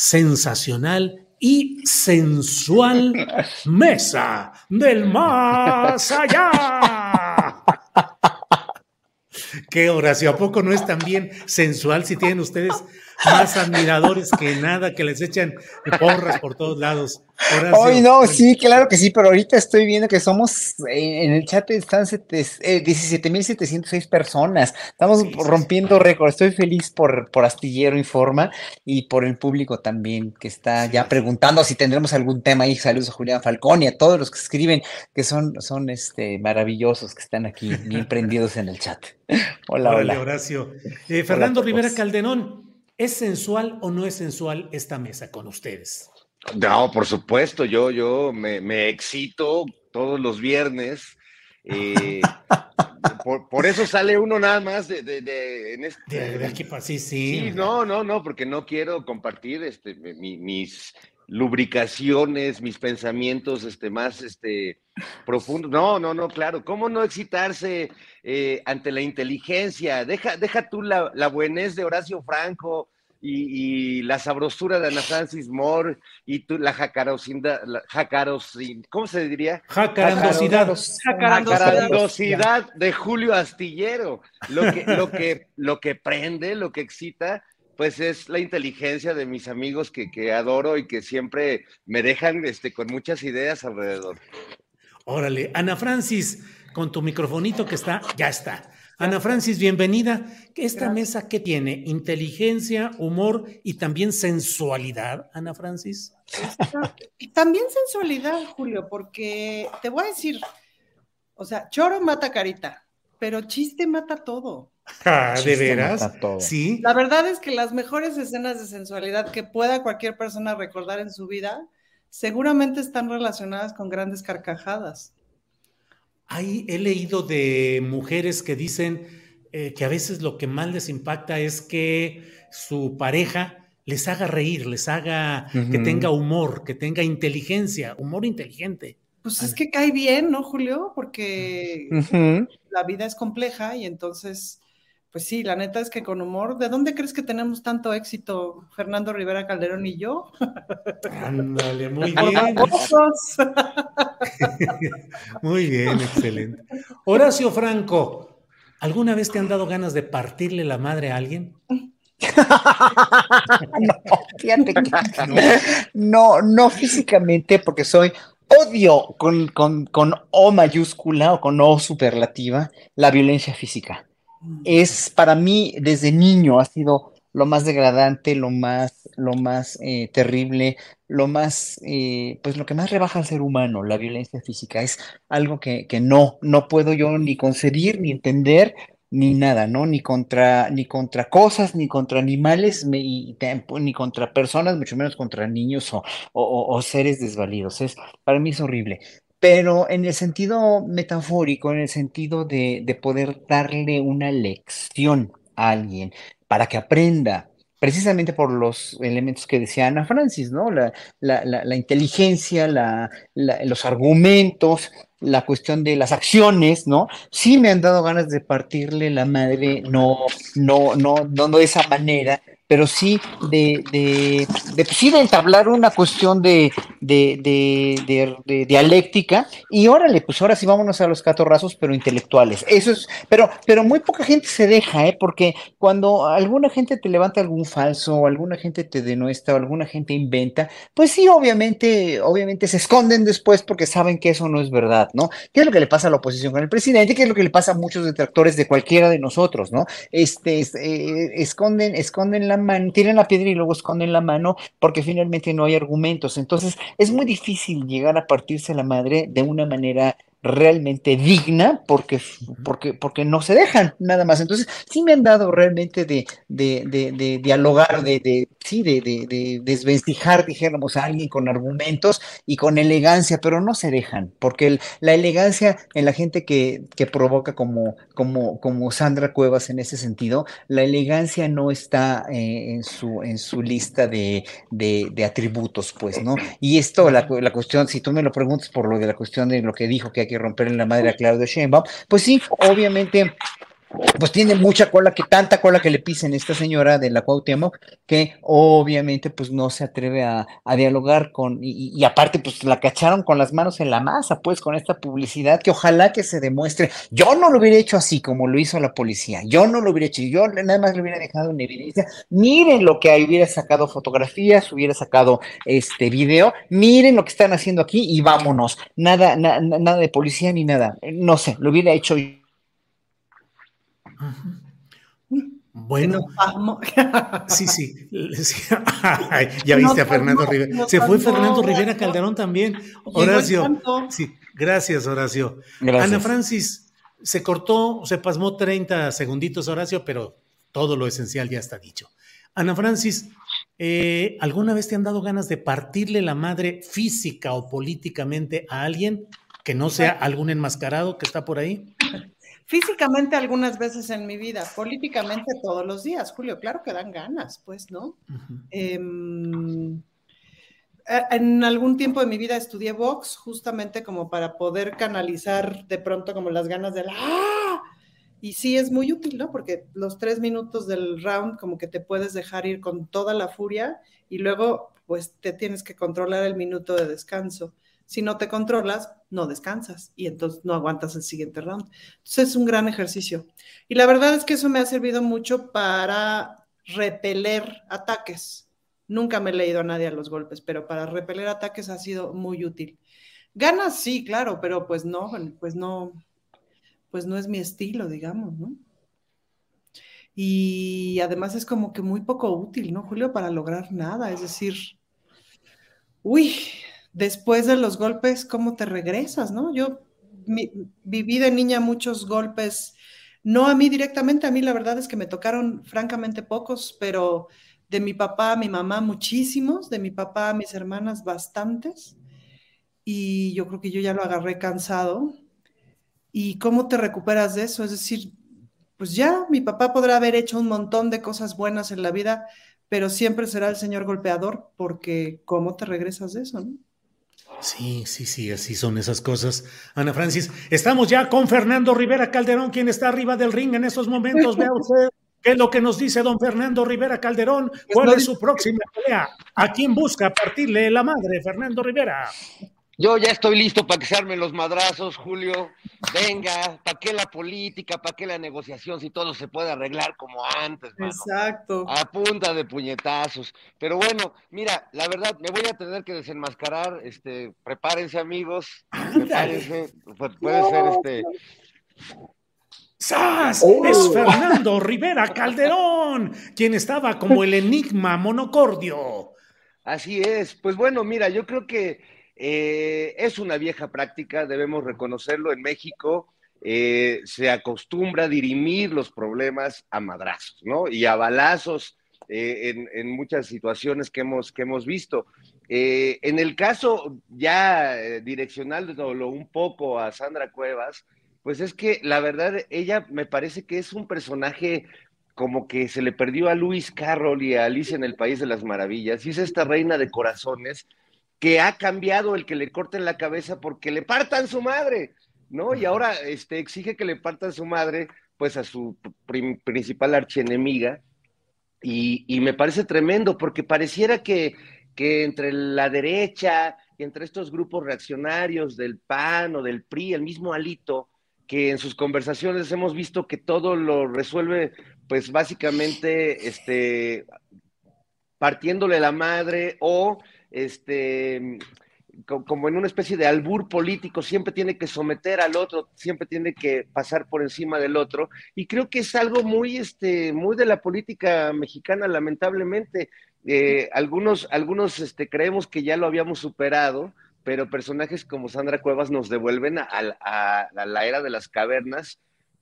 sensacional y sensual mesa del más allá. Qué Horacio, ¿a poco no es tan bien sensual si tienen ustedes más admiradores que nada, que les echan porras por todos lados? Hoy no, sí, claro que sí, pero ahorita estoy viendo que somos, eh, en el chat están eh, 17.706 personas, estamos Sí, sí, rompiendo récord, estoy feliz por, por Astillero Informa y por el público también que está ya preguntando si tendremos algún tema ahí, saludos a Julián Falcón y a todos los que escriben, que son, son este, maravillosos, que están aquí bien prendidos en el chat. Hola, Órale, hola. Horacio. Eh, Fernando. Rivera Calderón, ¿es sensual o no es sensual esta mesa con ustedes? No, por supuesto, yo, yo me, me excito todos los viernes. eh, por, por eso sale uno nada más de, de- de- en este- De, aquí para sí, sí. Sí, no, no, no, porque no quiero compartir este, mi- mis lubricaciones, mis pensamientos este, más este, profundos. No, no, no, claro. ¿Cómo no excitarse eh, ante la inteligencia? Deja, deja tú la, la buenez de Horacio Franco y, y la sabrosura de Ana Francis Moore y tú, la jacarosidad, ¿cómo se diría? Jacarandosidad. Jacarandosidad de Julio Astillero. Lo que, lo que, lo que prende, lo que excita, pues es la inteligencia de mis amigos que, que adoro y que siempre me dejan este, con muchas ideas alrededor. Órale, Ana Francis, con tu microfonito que está, ya está. Ana Francis, bienvenida. ¿Esta mesa qué tiene? ¿Inteligencia, humor y también sensualidad, Ana Francis? Y también sensualidad, Julio, porque te voy a decir, o sea, choro mata carita, pero chiste mata todo. Ah, ¿De veras? Sí. La verdad es que las mejores escenas de sensualidad que pueda cualquier persona recordar en su vida seguramente están relacionadas con grandes carcajadas. Ahí he leído de mujeres que dicen eh, que a veces lo que más les impacta es que su pareja les haga reír, les haga que tenga humor, que tenga inteligencia, humor inteligente. Pues Ana. es que cae bien, ¿no, Julio? Porque la vida es compleja y entonces, pues sí, la neta es que con humor, ¿de dónde crees que tenemos tanto éxito Fernando Rivera Calderón y yo? Ándale, muy bien. Muy bien, excelente. Horacio Franco, ¿alguna vez te han dado ganas de partirle la madre a alguien? No, fíjate que no, no físicamente, porque soy odio con, con, con O mayúscula o con O superlativa la violencia física. Es para mí, desde niño, ha sido lo más degradante, lo más, lo más eh, terrible, lo más, eh, pues lo que más rebaja al ser humano, la violencia física. Es algo que, que no, no puedo yo ni concebir, ni entender, ni nada, ¿no? Ni contra, ni contra cosas, ni contra animales, tampo- ni contra personas, mucho menos contra niños o- o- o seres desvalidos. Es, para mí es horrible. Pero en el sentido metafórico, en el sentido de, de poder darle una lección a alguien para que aprenda, precisamente por los elementos que decía Ana Francis, ¿no? La, la, la, la inteligencia, los argumentos, la cuestión de las acciones, ¿no? Sí me han dado ganas de partirle la madre, no, no, no, no, no de esa manera, pero pues sí de entablar una cuestión de, de, dialéctica y órale, pues ahora sí vámonos a los catorrazos, pero intelectuales. Eso es, pero, pero muy poca gente se deja, ¿eh? Porque cuando alguna gente te levanta algún falso, alguna gente te denuestra, alguna gente inventa, pues sí, obviamente, obviamente se esconden después porque saben que eso no es verdad, ¿no? ¿Qué es lo que le pasa a la oposición con el presidente? ¿Qué es lo que le pasa a muchos detractores de cualquiera de nosotros, ¿no? Este, eh, esconden, esconden la tienen la piedra y luego esconden la mano porque finalmente no hay argumentos. Entonces es muy difícil llegar a partirse la madre de una manera realmente digna porque, porque, porque no se dejan nada más. Entonces, sí me han dado realmente de, de, de, de dialogar, de, de, sí, de, de, desvestijar, dijéramos, a alguien con argumentos y con elegancia, pero no se dejan, porque la elegancia en la gente que, que provoca como, como, como Sandra Cuevas en ese sentido, la elegancia no está eh, en, su, en su lista de, de, atributos, pues, ¿no? Y esto, la, la cuestión, si tú me lo preguntas por lo de la cuestión de lo que dijo que que romper en la madre a Claudio Sheinbaum, pues sí, obviamente pues tiene mucha cola, que tanta cola que le pisen esta señora de la Cuauhtémoc, que obviamente pues no se atreve a, dialogar con, y, aparte pues la cacharon con las manos en la masa, pues con esta publicidad que ojalá que se demuestre, yo no lo hubiera hecho así como lo hizo la policía, yo no lo hubiera hecho, yo nada más lo hubiera dejado en evidencia, miren lo que hubiera sacado fotografías, hubiera sacado este video, miren lo que están haciendo aquí y vámonos, nada, nada de policía ni nada, no sé, lo hubiera hecho bueno, sí, sí, ya viste a Fernando Rivera. Se fue Fernando Rivera Calderón también. Horacio, sí, gracias, Horacio. Ana Francis, se cortó, se pasmó 30 segunditos, Horacio, pero todo lo esencial ya está dicho. Ana Francis, eh, ¿alguna vez te han dado ganas de partirle la madre física o políticamente a alguien que no sea algún enmascarado que está por ahí? Físicamente algunas veces en mi vida, políticamente todos los días, Julio, claro que dan ganas, pues, ¿no? Em, en algún tiempo de mi vida estudié box justamente como para poder canalizar de pronto como las ganas de la... ¡Ah! Y sí es muy útil, ¿no? Porque los tres minutos del round como que te puedes dejar ir con toda la furia y luego pues te tienes que controlar el minuto de descanso. Si no te controlas, no descansas y entonces no aguantas el siguiente round. Entonces es un gran ejercicio. Y la verdad es que eso me ha servido mucho para repeler ataques. Nunca me he leído a nadie a los golpes, pero para repeler ataques ha sido muy útil. Ganas sí, claro, pero pues no, pues no, pues no es mi estilo, digamos, ¿no? Y además es como que muy poco útil, ¿no, Julio? Para lograr nada, es decir, uy, después de los golpes, ¿cómo te regresas, no? Yo viví de niña muchos golpes, no a mí directamente, a mí la verdad es que me tocaron francamente pocos, pero de mi papá a mi mamá muchísimos, de mi papá a mis hermanas bastantes, y yo creo que yo ya lo agarré cansado. ¿Y cómo te recuperas de eso? Es decir, pues ya, mi papá podrá haber hecho un montón de cosas buenas en la vida, pero siempre será el señor golpeador, porque ¿cómo te regresas de eso? ¿no? Sí, sí, sí, así son esas cosas. Ana Francis, estamos ya con Fernando Rivera Calderón, quien está arriba del ring en estos momentos. Vea usted qué es lo que nos dice don Fernando Rivera Calderón. Pues ¿Cuál es su próxima pelea? ¿A quién busca partirle la madre, Fernando Rivera? Yo ya estoy listo para que se armen los madrazos, Julio. Venga, ¿para qué la política? ¿Para qué la negociación si todo se puede arreglar como antes? Exacto. A punta de puñetazos. Pero bueno, mira, la verdad, me voy a tener que desenmascarar. Este, prepárense, amigos. Prepárense. puede ser este. ¡Sas! Oh. Es Fernando Rivera Calderón, quien estaba como el enigma monocordio. Así es. Pues bueno, mira, yo creo que eh, es una vieja práctica, debemos reconocerlo. En México eh, se acostumbra a dirimir los problemas a madrazos, ¿no? Y a balazos eh, en, muchas situaciones que hemos, que hemos visto. en el caso ya direccional un poco a Sandra Cuevas, pues es que la verdad, ella me parece que es un personaje como que se le perdió a Luis Carroll y a Alicia en el País de las Maravillas, y es esta reina de corazones que ha cambiado el que le corten la cabeza porque le partan su madre, ¿no? Y ahora este, exige que le partan su madre, pues a su principal archienemiga. Y, y, me parece tremendo porque pareciera que, que entre la derecha y entre estos grupos reaccionarios del PAN o del PRI, el mismo Alito, que en sus conversaciones hemos visto que todo lo resuelve, pues básicamente, este, partiéndole la madre o este, como en una especie de albur político, siempre tiene que someter al otro, siempre tiene que pasar por encima del otro, y creo que es algo muy, este, muy de la política mexicana, lamentablemente. Eh, algunos, algunos este, creemos que ya lo habíamos superado, pero personajes como Sandra Cuevas nos devuelven a, a, la era de las cavernas,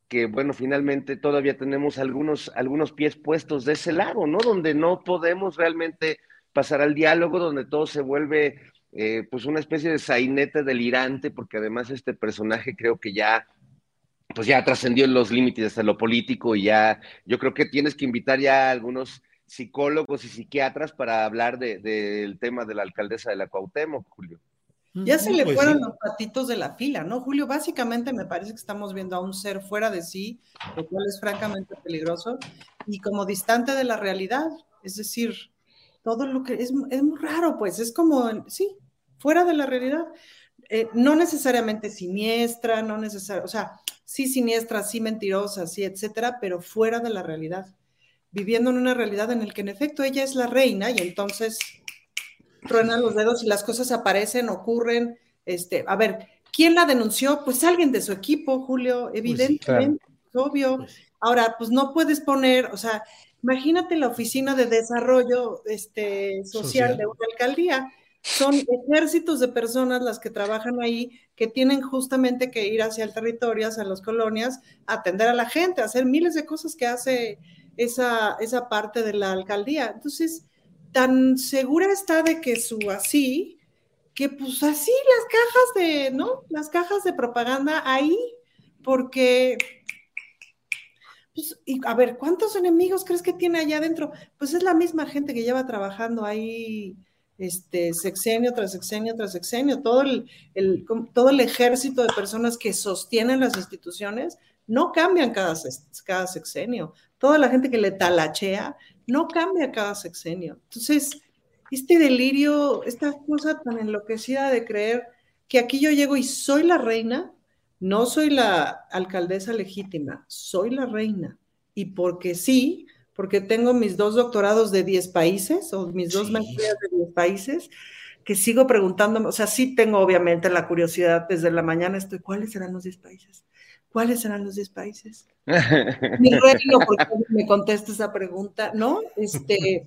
que bueno, finalmente todavía tenemos algunos, algunos pies puestos de ese lado, ¿no? Donde no podemos realmente pasar al diálogo, donde todo se vuelve eh, pues una especie de sainete delirante, porque además este personaje creo que ya pues ya trascendió los límites de lo político y ya yo creo que tienes que invitar ya a algunos psicólogos y psiquiatras para hablar del tema de la alcaldesa de la Cuauhtémoc, Julio. Ya se le pues fueron los patitos de la fila, ¿no, Julio? Básicamente me parece que estamos viendo a un ser fuera de sí, lo cual es francamente peligroso, y como distante de la realidad. Es decir, todo lo que es, es muy raro, pues es como, sí, fuera de la realidad. Eh, no necesariamente siniestra, no necesariamente, o sea, sí siniestra, sí mentirosa, sí, etcétera, pero fuera de la realidad. Viviendo en una realidad en la que en efecto ella es la reina y entonces truenan los dedos y las cosas aparecen, ocurren. Este, a ver, ¿quién la denunció? Pues alguien de su equipo, Julio, pues evidentemente, obvio. Pues Ahora, pues no puedes poner, o sea, Imagínate la oficina de desarrollo este, social, de una alcaldía. Son ejércitos de personas las que trabajan ahí, que tienen justamente que ir hacia el territorio, hacia las colonias, atender a la gente, hacer miles de cosas que hace esa, esa parte de la alcaldía. Entonces, tan segura está de que su así, que pues así las cajas de, ¿no? Las cajas de propaganda ahí, porque pues, y a ver, ¿cuántos enemigos crees que tiene allá adentro? Pues es la misma gente que lleva trabajando ahí este, sexenio tras sexenio tras sexenio, todo el, todo el ejército de personas que sostienen las instituciones no cambian cada, cada sexenio. Toda la gente que le talachea no cambia cada sexenio. Entonces, este delirio, esta cosa tan enloquecida de creer que aquí yo llego y soy la reina, no soy la alcaldesa legítima, soy la reina. Y porque sí, porque tengo mis dos doctorados de 10 países o mis dos maestrías de 10 países, que sigo preguntándome, o sea, sí tengo obviamente la curiosidad desde la mañana, estoy, ¿cuáles serán los 10 países? ¿Cuáles serán los 10 países? Mi reino, porque me contesta esa pregunta, ¿no? Este,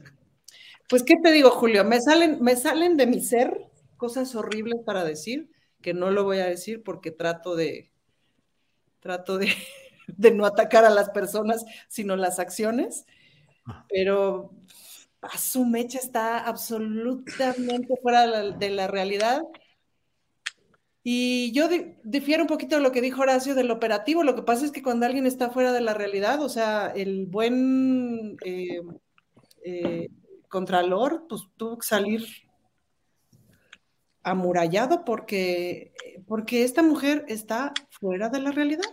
pues, ¿qué te digo, Julio? Me salen, me salen de mi ser cosas horribles para decir, que no lo voy a decir porque trato de, trato de, de no atacar a las personas, sino las acciones, ah. pero a su mecha está absolutamente fuera de la, realidad. Y yo difiero un poquito de lo que dijo Horacio del operativo. Lo que pasa es que cuando alguien está fuera de la realidad, o sea, el buen eh, eh, contralor, pues tuvo que salir amurallado porque, porque esta mujer está fuera de la realidad.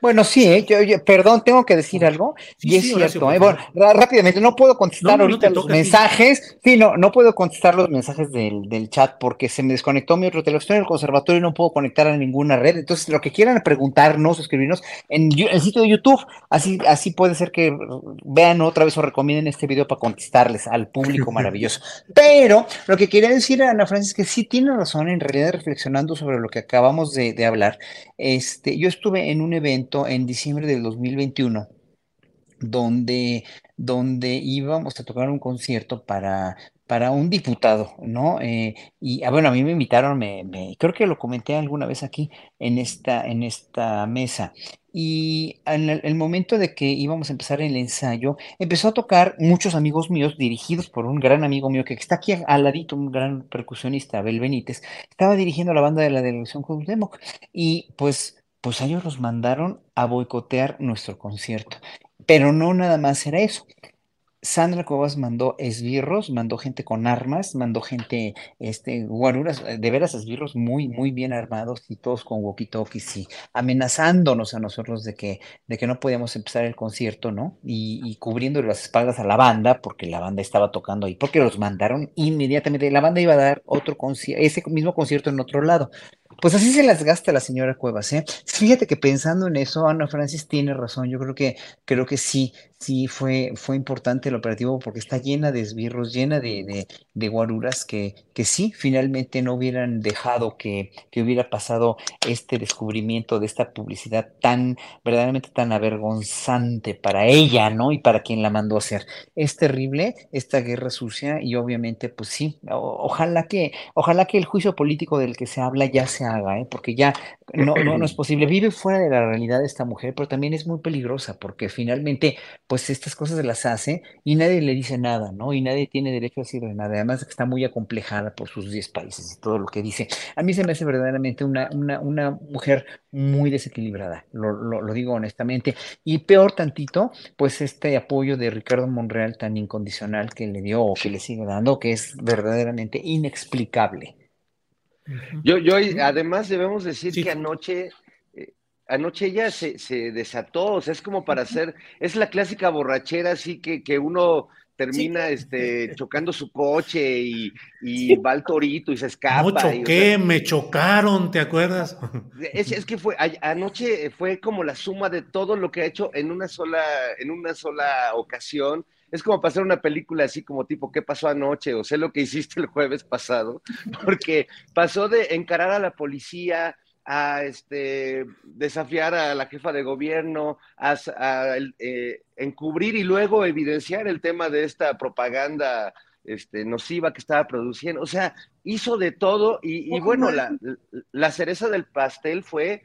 Bueno, sí, ¿eh? yo, perdón, tengo que decir algo. y es cierto, ¿eh? bueno, rápidamente, no puedo contestar ahorita los mensajes. Sí, no, no puedo contestar los mensajes del, del, chat porque se me desconectó mi otro teléfono. Estoy en el conservatorio y no puedo conectar a ninguna red. Entonces, lo que quieran preguntarnos, escribirnos en, el sitio de YouTube, así, así puede ser que vean otra vez o recomienden este video para contestarles al público maravilloso. Pero lo que quería decir a Ana Francis es que sí tiene razón, en realidad, reflexionando sobre lo que acabamos de, de hablar. Este, yo estuve en un evento en diciembre del 2021 donde, donde íbamos a tocar un concierto para, para un diputado, ¿no? Eh, y ah, bueno, a mí me invitaron, me, creo que lo comenté alguna vez aquí en esta, en esta mesa. Y en el, momento de que íbamos a empezar el ensayo, empezó a tocar muchos amigos míos, dirigidos por un gran amigo mío que está aquí al ladito, un gran percusionista, Abel Benítez, estaba dirigiendo la banda de la delegación Cuauhtémoc. Y pues pues ellos los mandaron a boicotear nuestro concierto. Pero no nada más era eso. Sandra Cuevas mandó esbirros, mandó gente con armas, mandó gente, este, guaruras, de veras esbirros muy, muy bien armados y todos con walkie-talkies y amenazándonos a nosotros de que, de que no podíamos empezar el concierto, ¿no? Y, y cubriendo las espaldas a la banda, porque la banda estaba tocando ahí, porque los mandaron inmediatamente. La banda iba a dar otro concierto, ese mismo concierto en otro lado. Pues así se las gasta la señora Cuevas, ¿eh? Fíjate que pensando en eso, Ana Francis tiene razón. Yo creo que, creo que sí, sí fue, fue importante el operativo porque está llena de esbirros, llena de, de, de guaruras que, que sí, finalmente no hubieran dejado que, que hubiera pasado este descubrimiento de esta publicidad tan, verdaderamente tan avergonzante para ella, ¿no? Y para quien la mandó a hacer. Es terrible esta guerra sucia y obviamente, pues sí, o- ojalá que, ojalá que el juicio político del que se habla ya se haga, ¿eh? Porque ya no, no, no es posible. Vive fuera de la realidad esta mujer, pero también es muy peligrosa porque finalmente pues estas cosas las hace y nadie le dice nada, ¿no? Y nadie tiene derecho a decirle nada. Además de que está muy acomplejada por sus 10 países y todo lo que dice. A mí se me hace verdaderamente una, una, una mujer muy desequilibrada, lo, lo, lo digo honestamente. Y peor tantito, pues este apoyo de Ricardo Monreal tan incondicional que le dio o que le sigue dando, que es verdaderamente inexplicable. Yo, yo, además debemos decir Sí. que anoche, anoche ella se, se desató, o sea, es como para hacer, es la clásica borrachera así que, que uno termina este, chocando su coche y, y va al torito y se escapa. No y, o sea, choqué, me chocaron, ¿te acuerdas? es, es que fue, a- anoche fue como la suma de todo lo que ha hecho en una sola, en una sola ocasión. Es como pasar una película así como tipo, ¿qué pasó anoche? O sé lo que hiciste el jueves pasado, porque pasó de encarar a la policía a este, desafiar a la jefa de gobierno, a, eh, encubrir y luego evidenciar el tema de esta propaganda este, nociva que estaba produciendo. O sea, hizo de todo y, y bueno, la, la cereza del pastel fue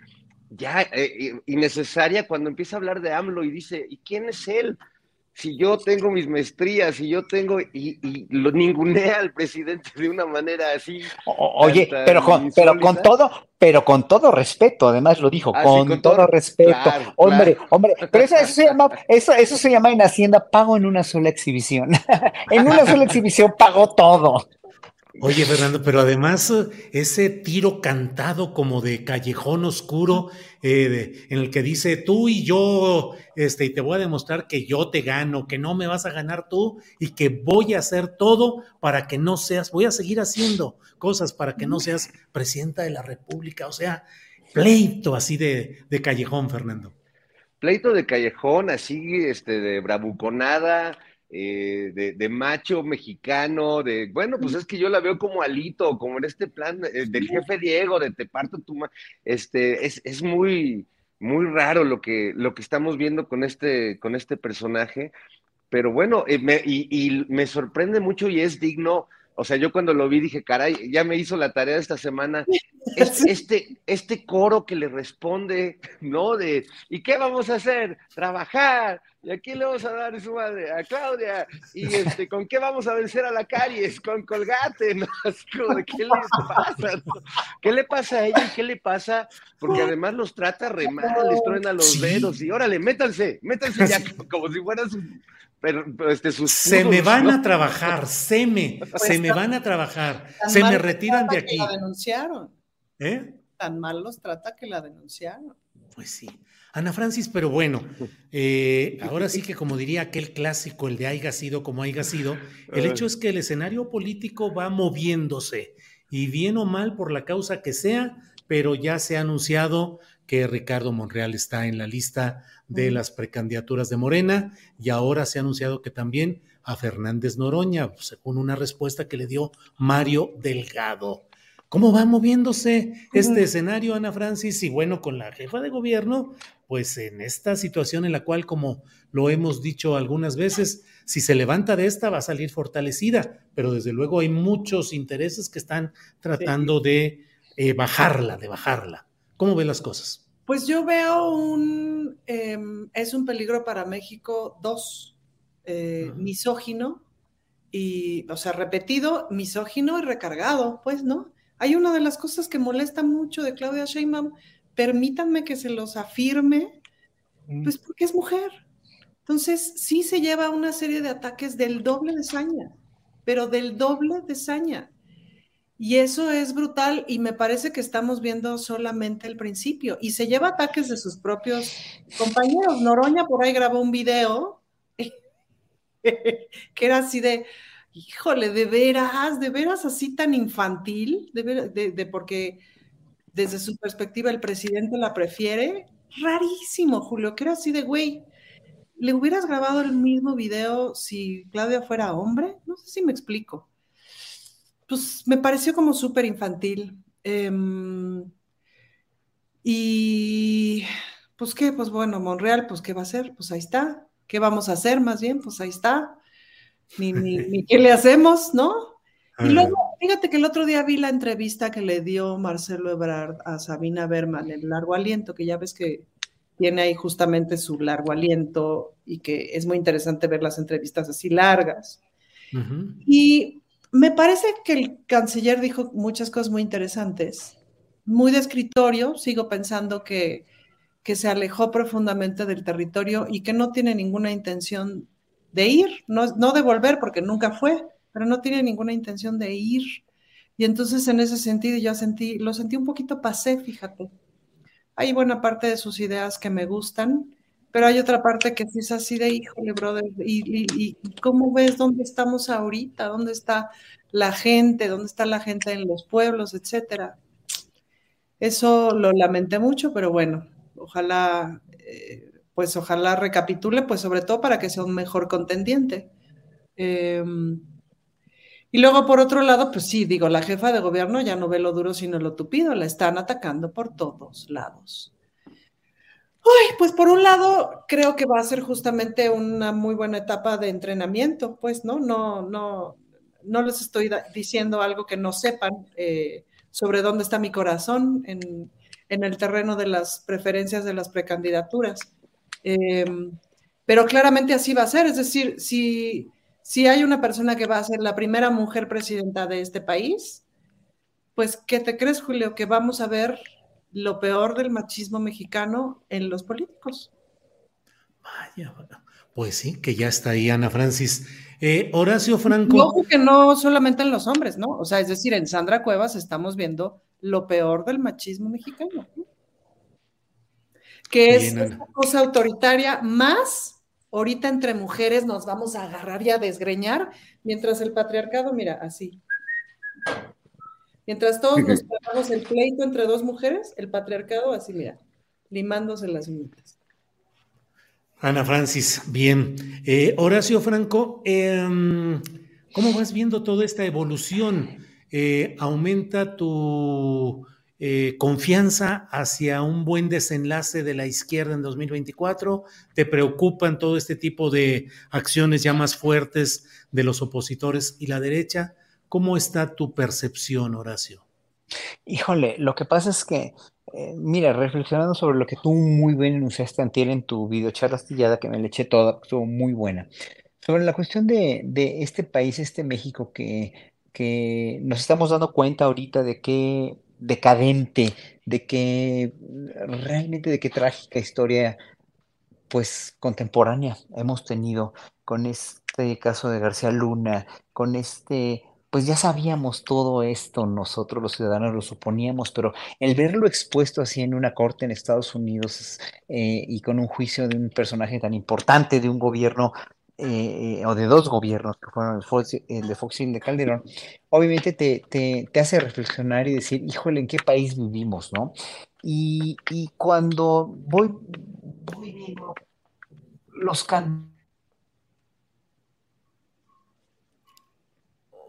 ya eh, innecesaria cuando empieza a hablar de AMLO y dice, ¿y quién es él? Si yo tengo mis maestrías, si yo tengo, y, y lo ningunea al presidente de una manera así. O- Oye, pero con, pero con todo, pero con todo respeto, además lo dijo, Ah, sí, con, con todo, todo- respeto. claro, hombre, claro. hombre, pero eso, eso se llama, eso, eso se llama en Hacienda pago en una sola exhibición. en una sola exhibición pagó todo. Oye, Fernando, pero además eh, ese tiro cantado como de callejón oscuro, eh, en el que dice tú y yo, este, y te voy a demostrar que yo te gano, que no me vas a ganar tú y que voy a hacer todo para que no seas, voy a seguir haciendo cosas para que no seas presidenta de la República. O sea, pleito así de, de callejón, Fernando. pleito de callejón, así, este, de bravuconada, eh, de, de macho mexicano, de, bueno, pues es que yo la veo como Alito, como en este plan eh, del jefe Diego, de te parto tu ma- este, es, es muy, muy raro lo que, lo que estamos viendo con este, con este personaje, pero bueno, eh, me- y, y me sorprende mucho y es digno, o sea, yo cuando lo vi dije, caray, ya me hizo la tarea esta semana, es- este, este coro que le responde, ¿no? De, ¿y qué vamos a hacer? Trabajar. ¿Y a quién le vamos a dar su madre? A Claudia. ¿Y este, con qué vamos a vencer a la caries? Con colgate, ¿no? ¿qué les pasa? no? ¿Qué le pasa a ella qué le pasa? Porque además los trata re mal, les truena los Sí. dedos y órale, métanse, métanse ya, como si fueran sus, pero, pero, este, sus Se me van ¿no? a trabajar, se me, se me van a trabajar, se me retiran de que aquí. La denunciaron. ¿Eh? Tan mal los trata que la denunciaron. Pues sí. Ana Francis, pero bueno, eh, ahora sí que como diría aquel clásico, el de haya sido como haya sido, el hecho es que el escenario político va moviéndose y bien o mal por la causa que sea, pero ya se ha anunciado que Ricardo Monreal está en la lista de las precandidaturas de Morena y ahora se ha anunciado que también a Fernández Noroña, según una respuesta que le dio Mario Delgado. ¿Cómo va moviéndose este escenario, Ana Francis? Y bueno, con la jefa de gobierno, pues en esta situación en la cual, como lo hemos dicho algunas veces, si se levanta de esta va a salir fortalecida, pero desde luego hay muchos intereses que están tratando de eh, bajarla, de bajarla. ¿Cómo ve las cosas? Pues yo veo un, eh, es un peligro para México dos, eh, misógino y, o sea, repetido, misógino y recargado, pues, ¿no? Hay una de las cosas que molesta mucho de Claudia Sheinbaum, permítanme que se los afirme, pues porque es mujer. Entonces, sí se lleva una serie de ataques del doble de saña, pero del doble de saña. Y eso es brutal y me parece que estamos viendo solamente el principio. Y se lleva ataques de sus propios compañeros. Noroña por ahí grabó un video que era así de, híjole, de veras, de veras así tan infantil, de, de porque desde su perspectiva el presidente la prefiere. Rarísimo, Julio, que era así de, güey, ¿le hubieras grabado el mismo video si Claudia fuera hombre? No sé si me explico. Pues me pareció como súper infantil. Em, y pues qué, pues bueno, Monreal, pues qué va a hacer, pues ahí está. ¿Qué vamos a hacer más bien? Pues ahí está. Ni, ni, qué le hacemos, ¿no? Y luego, fíjate que el otro día vi la entrevista que le dio Marcelo Ebrard a Sabina Berman, el largo aliento, que ya ves que tiene ahí justamente su largo aliento y que es muy interesante ver las entrevistas así largas. Y me parece que el canciller dijo muchas cosas muy interesantes, muy de escritorio, sigo pensando que, que se alejó profundamente del territorio y que no tiene ninguna intención de ir, no, no de volver porque nunca fue, pero no tiene ninguna intención de ir. Y entonces en ese sentido yo sentí, lo sentí un poquito pasé, fíjate hay buena parte de sus ideas que me gustan, pero hay otra parte que sí es así de, híjole, brother, y, cómo ves dónde estamos ahorita, dónde está la gente, dónde está la gente en los pueblos, etcétera. Eso lo lamenté mucho, pero bueno, ojalá, eh, pues ojalá recapitule, pues sobre todo para que sea un mejor contendiente. Em, y luego, por otro lado, pues sí, digo, la jefa de gobierno ya no ve lo duro sino lo tupido, la están atacando por todos lados. Uy, pues por un lado, creo que va a ser justamente una muy buena etapa de entrenamiento, pues, ¿no? No, no, no les estoy diciendo algo que no sepan eh, sobre dónde está mi corazón en, el terreno de las preferencias de las precandidaturas. Em, pero claramente así va a ser, es decir, si si hay una persona que va a ser la primera mujer presidenta de este país, pues, ¿qué te crees, Julio? Que vamos a ver lo peor del machismo mexicano en los políticos. Vaya, pues sí, que ya está ahí Ana Francis. Eh, Horacio Franco. Ojo que no solamente en los hombres, ¿no? O sea, es decir, en Sandra Cuevas estamos viendo lo peor del machismo mexicano. Que es una cosa autoritaria más ahorita entre mujeres nos vamos a agarrar y a desgreñar, mientras el patriarcado, mira, así. Mientras todos nos pagamos el pleito entre dos mujeres, el patriarcado así, mira, limándose las uñas. Ana Francis, bien. Eh, Horacio Franco, em, ¿cómo vas viendo toda esta evolución? Eh, ¿Aumenta tu eh, confianza hacia un buen desenlace de la izquierda en 2024? ¿Te preocupan todo este tipo de acciones ya más fuertes de los opositores y la derecha? ¿Cómo está tu percepción, Horacio? Híjole, lo que pasa es que, eh, mira, reflexionando sobre lo que tú muy bien enunciaste antier en tu videocharla astillada, que me le eché toda, estuvo muy buena, sobre la cuestión de, este país, este México, que, que nos estamos dando cuenta ahorita de que decadente, de que realmente de qué trágica historia pues contemporánea hemos tenido con este caso de García Luna, con este, pues ya sabíamos todo esto nosotros los ciudadanos lo suponíamos, pero el verlo expuesto así en una corte en Estados Unidos eh, y con un juicio de un personaje tan importante de un gobierno eh, o de dos gobiernos, que fueron el, de Fox y el de Calderón, obviamente te, te, hace reflexionar y decir, híjole, ¿en qué país vivimos, no? Y, y cuando voy, voy viendo los cantos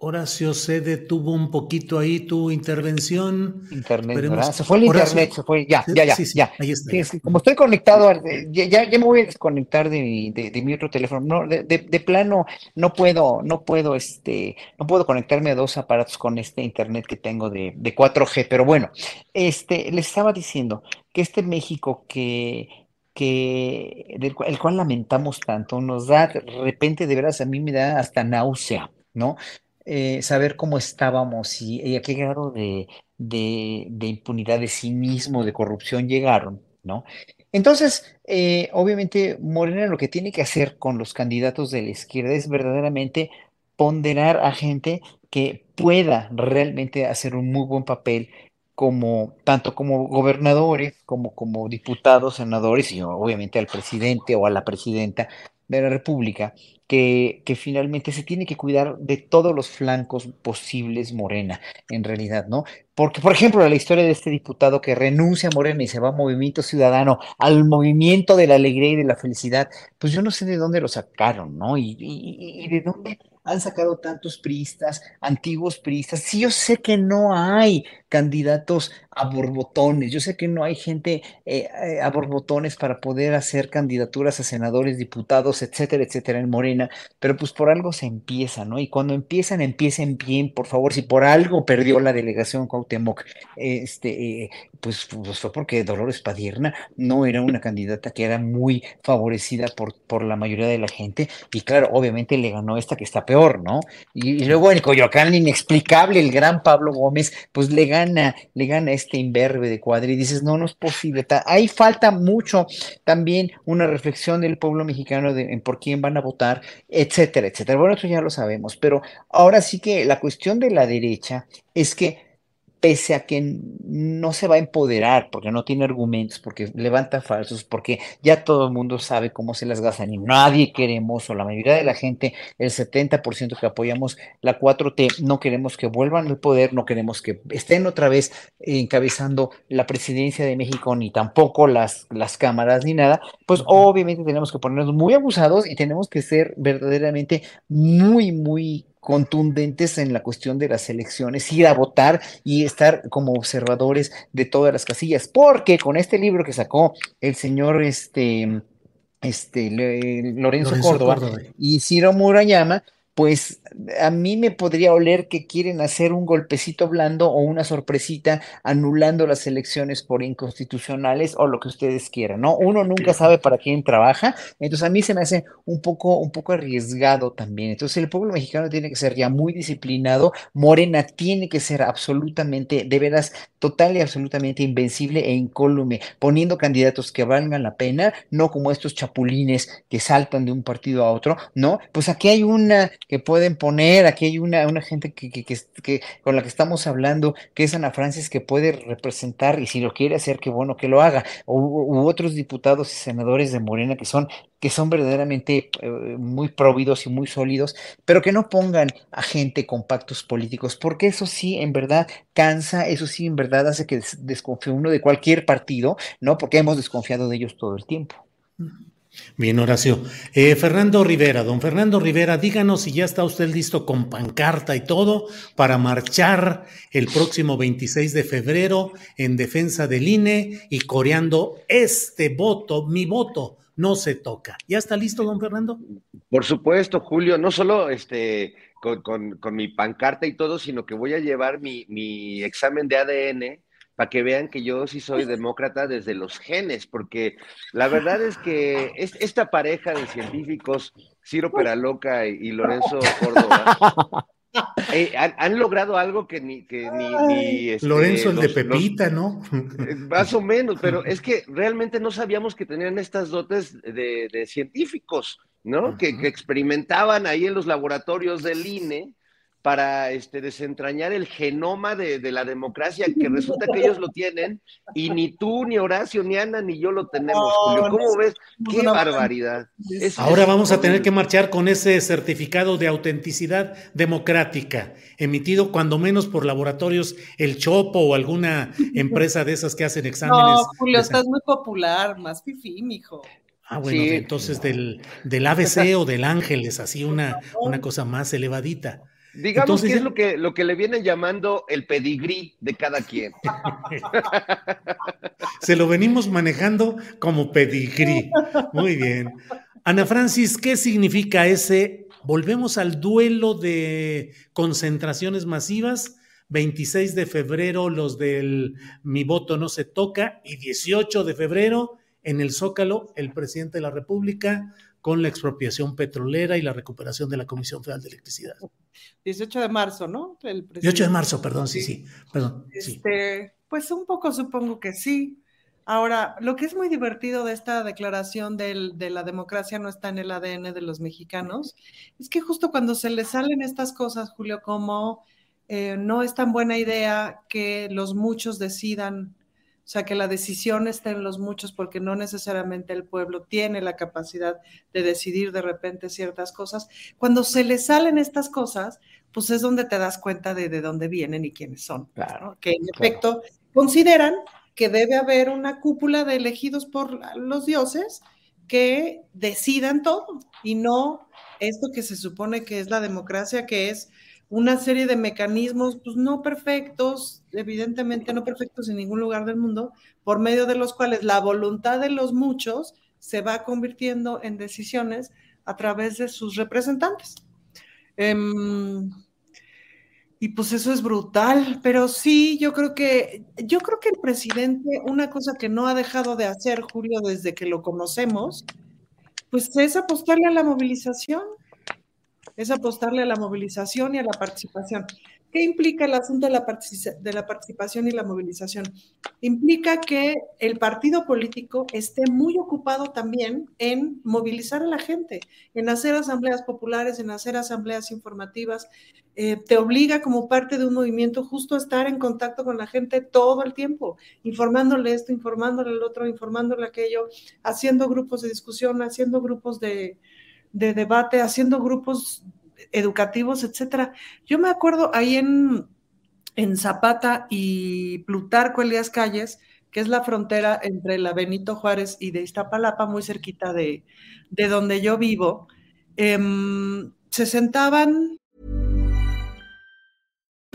Horacio, se detuvo un poquito ahí tu intervención. Internet, Se fue el internet, se fue, ya, ya, ya, ya. Ahí está. como estoy conectado, ya, ya, me voy a desconectar de mi, de, mi otro teléfono. No, de, de, plano, no puedo, no puedo, este, no puedo conectarme a dos aparatos con este internet que tengo de, de 4G, pero bueno, este, les estaba diciendo que este México que, que, del el cual lamentamos tanto, nos da, de repente, de veras, a mí me da hasta náusea, ¿no? Eh, saber cómo estábamos y, a qué grado de, de, impunidad, de cinismo, de corrupción llegaron, ¿no? Entonces, eh, obviamente, Morena lo que tiene que hacer con los candidatos de la izquierda es verdaderamente ponderar a gente que pueda realmente hacer un muy buen papel como tanto como gobernadores como como diputados, senadores y obviamente al presidente o a la presidenta de la República, que, que finalmente se tiene que cuidar de todos los flancos posibles Morena, en realidad, ¿no? Porque, por ejemplo, la historia de este diputado que renuncia a Morena y se va a Movimiento Ciudadano, al movimiento de la alegría y de la felicidad, pues yo no sé de dónde lo sacaron, ¿no? Y, y, y de dónde han sacado tantos priistas, antiguos priistas. Sí, yo sé que no hay candidatos a borbotones, yo sé que no hay gente eh, eh, a borbotones para poder hacer candidaturas a senadores, diputados, etcétera, etcétera, en Morena, pero pues por algo se empieza, ¿no? Y cuando empiezan, empiecen bien, por favor, si por algo perdió la delegación Cuauhtémoc, este, eh, pues, pues, fue porque Dolores Padierna no era una candidata que era muy favorecida por, por la mayoría de la gente, y claro, obviamente le ganó esta que está peor, ¿no? Y, y luego en Coyoacán, inexplicable, el gran Pablo Gómez, pues le gana, le gana este imberbe de cuadri, dices, no, no es posible, ahí falta mucho también una reflexión del pueblo mexicano de, en por quién van a votar, etcétera, etcétera. Bueno, eso ya lo sabemos, pero ahora sí que la cuestión de la derecha es que pese a que no se va a empoderar, porque no tiene argumentos, porque levanta falsos, porque ya todo el mundo sabe cómo se las gastan y nadie queremos, o la mayoría de la gente, el 70% que apoyamos la 4T, no queremos que vuelvan al poder, no queremos que estén otra vez encabezando la presidencia de México, ni tampoco las, las cámaras, ni nada, pues obviamente tenemos que ponernos muy abusados y tenemos que ser verdaderamente muy, muy contundentes en la cuestión de las elecciones, ir a votar y estar como observadores de todas las casillas, porque con este libro que sacó el señor este, este Lorenzo, Lorenzo Córdoba, Córdoba, y Ciro Murayama, pues a mí me podría oler que quieren hacer un golpecito blando o una sorpresita anulando las elecciones por inconstitucionales o lo que ustedes quieran, ¿no? Uno nunca sabe para quién trabaja, entonces a mí se me hace un poco, un poco arriesgado también. Entonces el pueblo mexicano tiene que ser ya muy disciplinado, Morena tiene que ser absolutamente, de veras, total y absolutamente invencible e incólume, poniendo candidatos que valgan la pena, no como estos chapulines que saltan de un partido a otro, ¿no? Pues aquí hay una que pueden poner, aquí hay una, una gente que, que, con la que estamos hablando, que es Ana Francis, que puede representar, y si lo quiere hacer, qué bueno que lo haga, u, u otros diputados y senadores de Morena que son que son verdaderamente eh, muy próvidos y muy sólidos, pero que no pongan a gente con pactos políticos, porque eso sí, en verdad, cansa, eso sí, en verdad, hace que desconfíe uno de cualquier partido, ¿no? Porque hemos desconfiado de ellos todo el tiempo. Bien, Horacio. Eh, Fernando Rivera, don Fernando Rivera, díganos si ya está usted listo con pancarta y todo para marchar el próximo 26 de febrero en defensa del INE y coreando este voto, mi voto, no se toca. ¿Ya está listo, don Fernando? Por supuesto, Julio, no solo este, con, con, con mi pancarta y todo, sino que voy a llevar mi, mi examen de ADN para que vean que yo sí soy demócrata desde los genes, porque la verdad es que es, esta pareja de científicos, Ciro Peraloca y, y Lorenzo Córdoba, eh, han, han, logrado algo que ni... Que ni, ni este, Lorenzo el los, de Pepita, los, ¿no? Más o menos, pero es que realmente no sabíamos que tenían estas dotes de, de científicos, ¿no? Que, que experimentaban ahí en los laboratorios del INE para este, desentrañar el genoma de, de, la democracia, que resulta que ellos lo tienen, y ni tú, ni Horacio, ni Ana, ni yo lo tenemos, Julio. ¿Cómo ves? ¡Qué barbaridad! Es, Ahora es, vamos a tener que marchar con ese certificado de autenticidad democrática, emitido cuando menos por laboratorios El Chopo o alguna empresa de esas que hacen exámenes. No, Julio, estás muy popular, más fifí, mijo. Ah, bueno, sí. entonces del, del ABC o del Ángeles, así una, una cosa más elevadita. Digamos Entonces, que es lo que, lo que le vienen llamando el pedigrí de cada quien. Se lo venimos manejando como pedigrí. Muy bien. Ana Francis, ¿qué significa ese? Volvemos al duelo de concentraciones masivas. 26 de febrero los del Mi voto no se toca y 18 de febrero en el Zócalo el presidente de la República con la expropiación petrolera y la recuperación de la Comisión Federal de Electricidad. 18 de marzo, ¿no? El 18 de marzo, perdón, sí, sí, perdón. Este, sí. Pues un poco supongo que sí. Ahora, lo que es muy divertido de esta declaración del, de la democracia no está en el ADN de los mexicanos, es que justo cuando se les salen estas cosas, Julio, como eh, no es tan buena idea que los muchos decidan, o sea, que la decisión esté en los muchos, porque no necesariamente el pueblo tiene la capacidad de decidir de repente ciertas cosas. Cuando se les salen estas cosas, pues es donde te das cuenta de, de dónde vienen y quiénes son. Claro, que en efecto consideran que debe haber una cúpula de elegidos por los dioses que decidan todo y no esto que se supone que es la democracia, que es una serie de mecanismos, pues no perfectos, evidentemente no perfectos en ningún lugar del mundo, por medio de los cuales la voluntad de los muchos se va convirtiendo en decisiones a través de sus representantes. Um, y pues eso es brutal, pero sí, yo creo que, yo creo que el presidente, una cosa que no ha dejado de hacer, Julio, desde que lo conocemos, pues es apostarle a la movilización, es apostarle a la movilización y a la participación. ¿Qué implica el asunto de la, participación y la movilización? Implica que el partido político esté muy ocupado también en movilizar a la gente, en hacer asambleas populares, en hacer asambleas informativas. Eh, te obliga como parte de un movimiento justo a estar en contacto con la gente todo el tiempo, informándole esto, informándole el otro, informándole aquello, haciendo grupos de discusión, haciendo grupos de, de debate, haciendo grupos educativos, etcétera. Yo me acuerdo ahí en, en Zapata y Plutarco Elías Calles, que es la frontera entre la Benito Juárez y de Iztapalapa, muy cerquita de, de donde yo vivo, eh, se sentaban.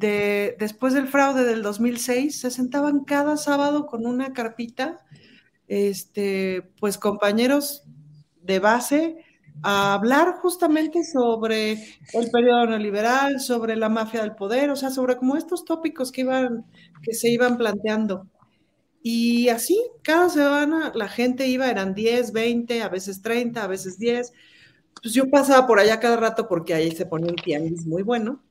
De, después del fraude del 2006, se sentaban cada sábado con una carpita, este, pues compañeros de base, a hablar justamente sobre el periodo neoliberal, sobre la mafia del poder, o sea, sobre como estos tópicos que, iban, que se iban planteando. Y así, cada semana la gente iba, eran 10, 20, a veces 30, a veces 10. Pues yo pasaba por allá cada rato porque ahí se ponía un tianguis muy bueno.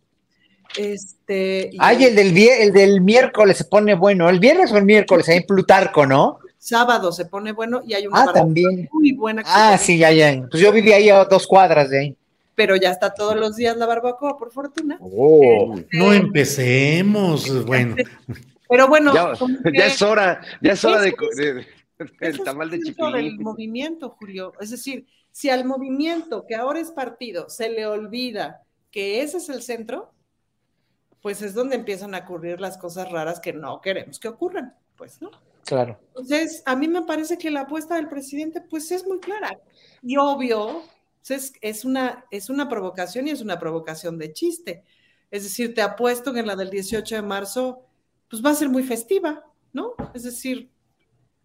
Este, y Ay, el del, el del miércoles se pone bueno. El viernes o el miércoles, ahí en Plutarco, ¿no? sábado se pone bueno y hay una Ah, también. muy buena. Ah, sí, ya, ya. Pues yo vivía ahí a dos cuadras de ahí. Pero ya está todos los días la barbacoa, por fortuna. Oh. No empecemos. Bueno, Pero bueno, Ya, como ya que- es hora, ya es hora de, de- Ese es tamal de el punto del chipilín. movimiento, Julio. Es decir, si al movimiento que ahora es partido se le olvida que ese es el centro, pues es donde empiezan a ocurrir las cosas raras que no queremos que ocurran, pues, ¿no? Claro. Entonces, a mí me parece que la apuesta del presidente, pues, es muy clara. Y obvio, es, es, una, es una provocación y es una provocación de chiste. Es decir, te apuesto que en la del 18 de marzo, pues va a ser muy festiva, ¿no? Es decir,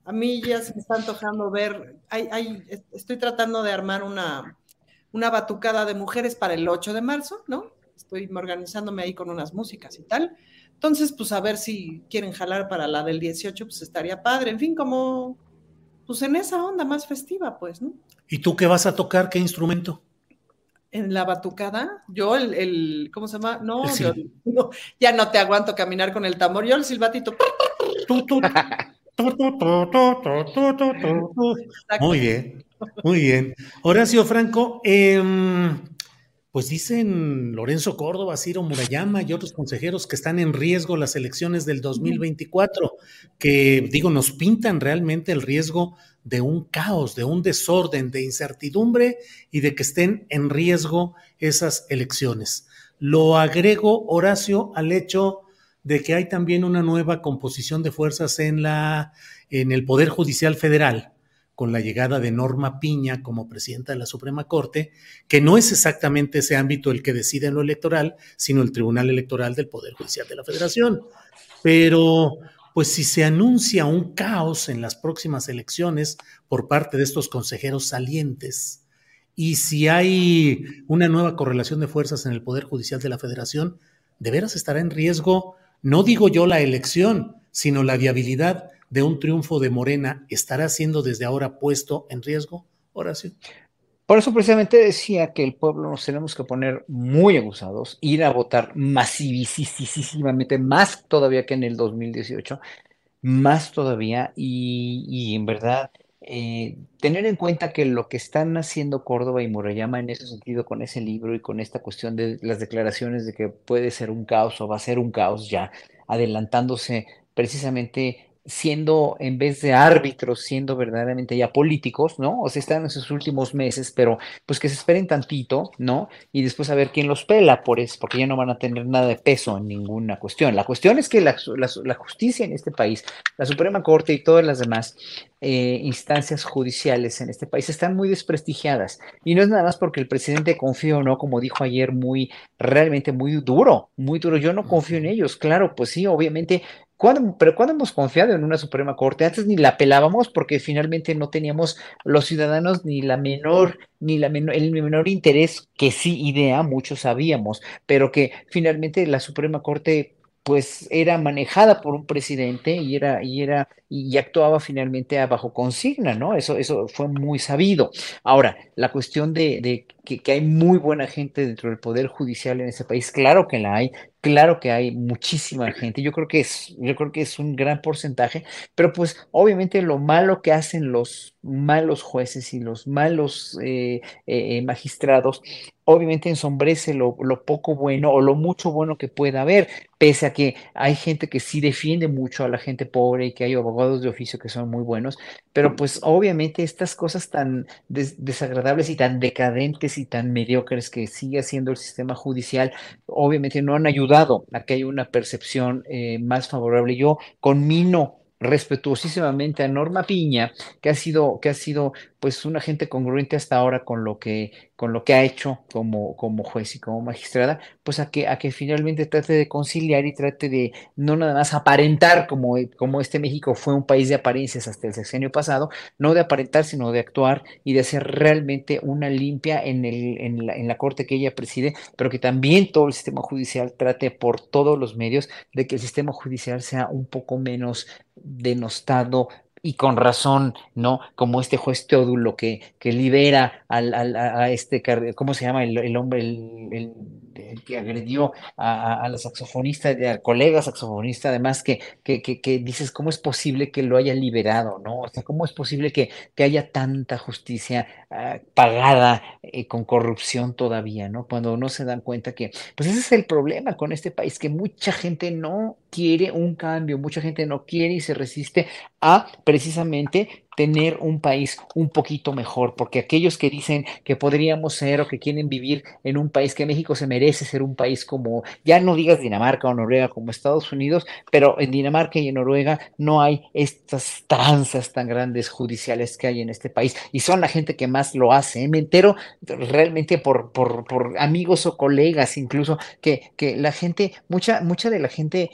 a mí ya se me está antojando ver, hay, hay, estoy tratando de armar una, una batucada de mujeres para el 8 de marzo, ¿no? estoy organizándome ahí con unas músicas y tal. Entonces, pues a ver si quieren jalar para la del 18, pues estaría padre. En fin, como, pues en esa onda más festiva, pues, ¿no? ¿Y tú qué vas a tocar? ¿Qué instrumento? En la batucada, yo el, el ¿cómo se llama? No, ya no te aguanto caminar con el tambor, yo el silbatito. Muy bien, muy bien. Horacio Franco, eh, pues dicen Lorenzo Córdoba, Ciro Murayama y otros consejeros que están en riesgo las elecciones del 2024, que digo, nos pintan realmente el riesgo de un caos, de un desorden, de incertidumbre y de que estén en riesgo esas elecciones. Lo agrego, Horacio, al hecho de que hay también una nueva composición de fuerzas en, la, en el Poder Judicial Federal, con la llegada de Norma Piña como presidenta de la Suprema Corte, que no es exactamente ese ámbito el que decide en lo electoral, sino el Tribunal Electoral del Poder Judicial de la Federación. Pero, pues si se anuncia un caos en las próximas elecciones por parte de estos consejeros salientes, y si hay una nueva correlación de fuerzas en el Poder Judicial de la Federación, de veras estará en riesgo no digo yo la elección, sino la viabilidad de un triunfo de Morena estará siendo desde ahora puesto en riesgo, Horacio. Por eso precisamente decía que el pueblo nos tenemos que poner muy abusados, ir a votar masivísimamente, más todavía que en el 2018, más todavía, y, en verdad eh, tener en cuenta que lo que están haciendo Córdoba y Murayama en ese sentido con ese libro y con esta cuestión de las declaraciones de que puede ser un caos o va a ser un caos ya, adelantándose precisamente siendo, en vez de árbitros, siendo verdaderamente ya políticos, ¿no? O sea, están en sus últimos meses, pero pues que se esperen tantito, ¿no? Y después a ver quién los pela por eso, porque ya no van a tener nada de peso en ninguna cuestión. La cuestión es que la, justicia en este país, la Suprema Corte y todas las demás eh, instancias judiciales en este país están muy desprestigiadas. Y no es nada más porque el presidente confío o no, como dijo ayer, muy, realmente muy duro, muy duro. Yo no confío en ellos, claro, pues sí, obviamente pero ¿cuándo hemos confiado en una Suprema Corte? Antes ni la pelábamos porque finalmente no teníamos los ciudadanos ni la menor, ni la menor, el menor interés, que sí idea, muchos sabíamos, pero que finalmente la Suprema Corte pues era manejada por un presidente y era, y era, y actuaba finalmente bajo consigna, ¿no? Eso, eso fue muy sabido. Ahora, la cuestión de, que, hay muy buena gente dentro del Poder Judicial en ese país, claro que la hay, Claro que hay muchísima gente, yo creo que es, yo creo que es un gran porcentaje, pero pues obviamente lo malo que hacen los malos jueces y los malos eh, eh, magistrados, obviamente ensombrece lo, poco bueno o lo mucho bueno que pueda haber, pese a que hay gente que sí defiende mucho a la gente pobre y que hay abogados de oficio que son muy buenos, pero pues obviamente estas cosas tan desagradables y tan decadentes y tan mediocres que sigue haciendo el sistema judicial, obviamente no han ayudado a que haya una percepción eh, más favorable. Yo conmino respetuosísimamente a Norma Piña, que ha sido, que ha sido pues una gente congruente hasta ahora con lo que, con lo que ha hecho como, como juez y como magistrada, pues a que, a que finalmente trate de conciliar y trate de no nada más aparentar como, como este México fue un país de apariencias hasta el sexenio pasado, no de aparentar, sino de actuar y de hacer realmente una limpia en, el, en, la, en la corte que ella preside, pero que también todo el sistema judicial trate por todos los medios de que el sistema judicial sea un poco menos denostado, y con razón, ¿no? Como este juez Teodulo que, que libera al, al, a este, ¿cómo se llama? El, el hombre, el, el, que agredió a, a, la saxofonista, al colega saxofonista, además que, que, que, que, dices, ¿cómo es posible que lo haya liberado, ¿no? O sea, ¿cómo es posible que, haya tanta justicia uh, pagada eh, con corrupción todavía, ¿no? Cuando no se dan cuenta que, pues ese es el problema con este país, que mucha gente no quiere un cambio, mucha gente no quiere y se resiste a precisamente tener un país un poquito mejor, porque aquellos que dicen que podríamos ser o que quieren vivir en un país, que México se merece ser un país como, ya no digas Dinamarca o Noruega como Estados Unidos, pero en Dinamarca y en Noruega no hay estas tranzas tan grandes judiciales que hay en este país y son la gente que más lo hace. ¿eh? Me entero realmente por, por, por amigos o colegas incluso que, que la gente, mucha, mucha de la gente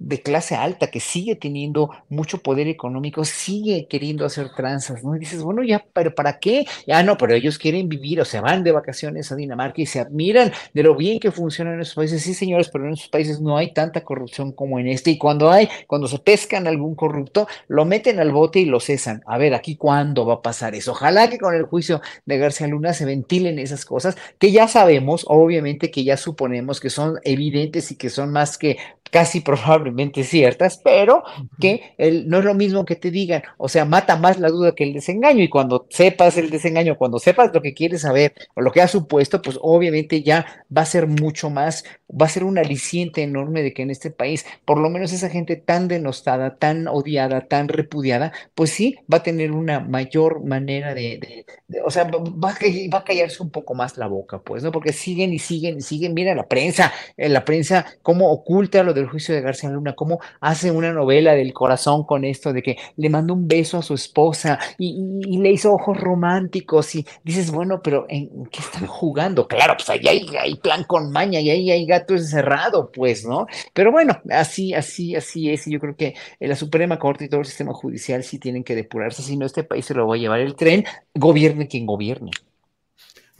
de clase alta que sigue teniendo mucho poder económico, sigue queriendo hacer tranzas, ¿no? Y dices, bueno, ya, pero ¿para qué? Ya no, pero ellos quieren vivir o se van de vacaciones a Dinamarca y se admiran de lo bien que funcionan en esos países. Sí, señores, pero en esos países no hay tanta corrupción como en este. Y cuando hay, cuando se pescan algún corrupto, lo meten al bote y lo cesan. A ver, aquí cuándo va a pasar eso. Ojalá que con el juicio de García Luna se ventilen esas cosas que ya sabemos, obviamente que ya suponemos que son evidentes y que son más que casi probablemente ciertas, pero que el, no es lo mismo que te digan, o sea, mata más la duda que el desengaño y cuando sepas el desengaño, cuando sepas lo que quieres saber o lo que has supuesto, pues obviamente ya va a ser mucho más, va a ser un aliciente enorme de que en este país, por lo menos esa gente tan denostada, tan odiada, tan repudiada, pues sí, va a tener una mayor manera de, o sea, va a, va a callarse un poco más la boca, pues, ¿no? Porque siguen y siguen y siguen, mira la prensa, en la prensa, cómo oculta lo del juicio de García Luna, cómo hace una novela del corazón con esto de que le mandó un beso a su esposa y, le hizo ojos románticos y dices, bueno, pero ¿en qué están jugando? Claro, pues ahí hay, plan con maña y ahí hay gato encerrado, pues, ¿no? Pero bueno, así, así, así es. Y yo creo que la Suprema Corte y todo el sistema judicial sí tienen que depurarse, si no este país se lo va a llevar el tren, gobierne quien gobierne.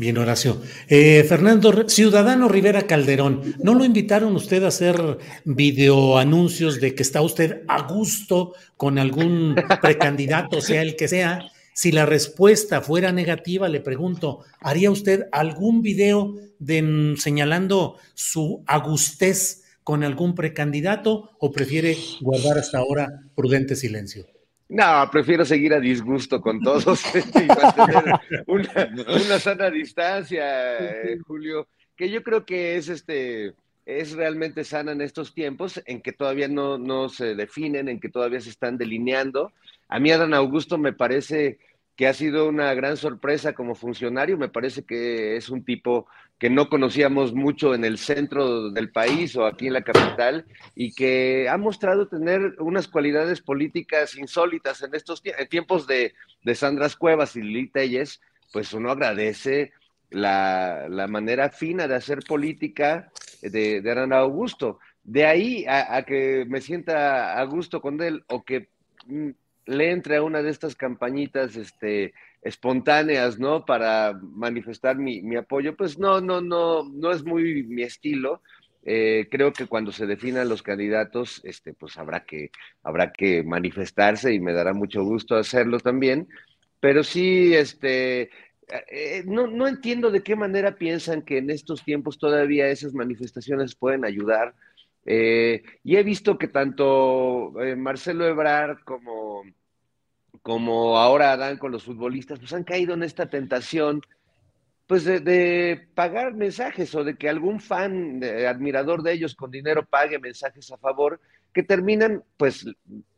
Bien, Horacio. Eh, Fernando, Ciudadano Rivera Calderón, ¿no lo invitaron usted a hacer videoanuncios de que está usted a gusto con algún precandidato, sea el que sea? Si la respuesta fuera negativa, le pregunto, ¿haría usted algún video de, señalando su agustez con algún precandidato o prefiere guardar hasta ahora prudente silencio? No, prefiero seguir a disgusto con todos y mantener una, sana distancia, eh, Julio, que yo creo que es este es realmente sana en estos tiempos en que todavía no, no se definen, en que todavía se están delineando. A mí Adán Augusto me parece que ha sido una gran sorpresa como funcionario. Me parece que es un tipo que no conocíamos mucho en el centro del país o aquí en la capital y que ha mostrado tener unas cualidades políticas insólitas en estos tiempos de, de Sandras Cuevas y Lili Telles, pues uno agradece la, manera fina de hacer política de, de Augusto. De ahí a, a, que me sienta a gusto con él o que mm, le entre a una de estas campañitas este, espontáneas, ¿no? Para manifestar mi, apoyo, pues no, no, no, no es muy mi estilo. Eh, creo que cuando se definan los candidatos, este, pues habrá que, habrá que manifestarse y me dará mucho gusto hacerlo también. Pero sí, este, eh, no, no entiendo de qué manera piensan que en estos tiempos todavía esas manifestaciones pueden ayudar. Eh, y he visto que tanto Marcelo Ebrard como como ahora dan con los futbolistas, pues han caído en esta tentación pues de, pagar mensajes o de que algún fan, admirador de ellos con dinero pague mensajes a favor, que terminan pues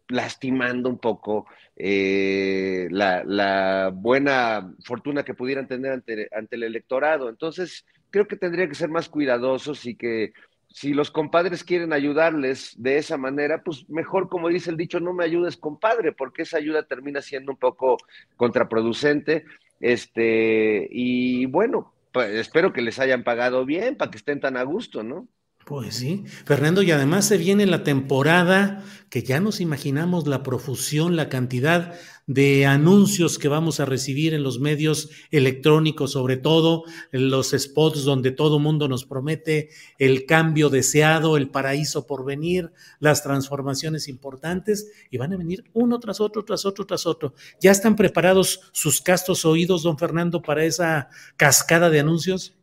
lastimando un poco eh, la, buena fortuna que pudieran tener ante, ante el electorado. Entonces, creo que tendría que ser más cuidadosos y que si los compadres quieren ayudarles de esa manera, pues mejor, como dice el dicho, no me ayudes, compadre, porque esa ayuda termina siendo un poco contraproducente. Este, y bueno, pues, espero que les hayan pagado bien para que estén tan a gusto, ¿no? Pues sí, Fernando, y además se viene la temporada que ya nos imaginamos la profusión, la cantidad de anuncios que vamos a recibir en los medios electrónicos, sobre todo en los spots donde todo mundo nos promete el cambio deseado, el paraíso por venir, las transformaciones importantes, y van a venir uno tras otro, tras otro, tras otro. ¿Ya están preparados sus castos oídos, don Fernando, para esa cascada de anuncios?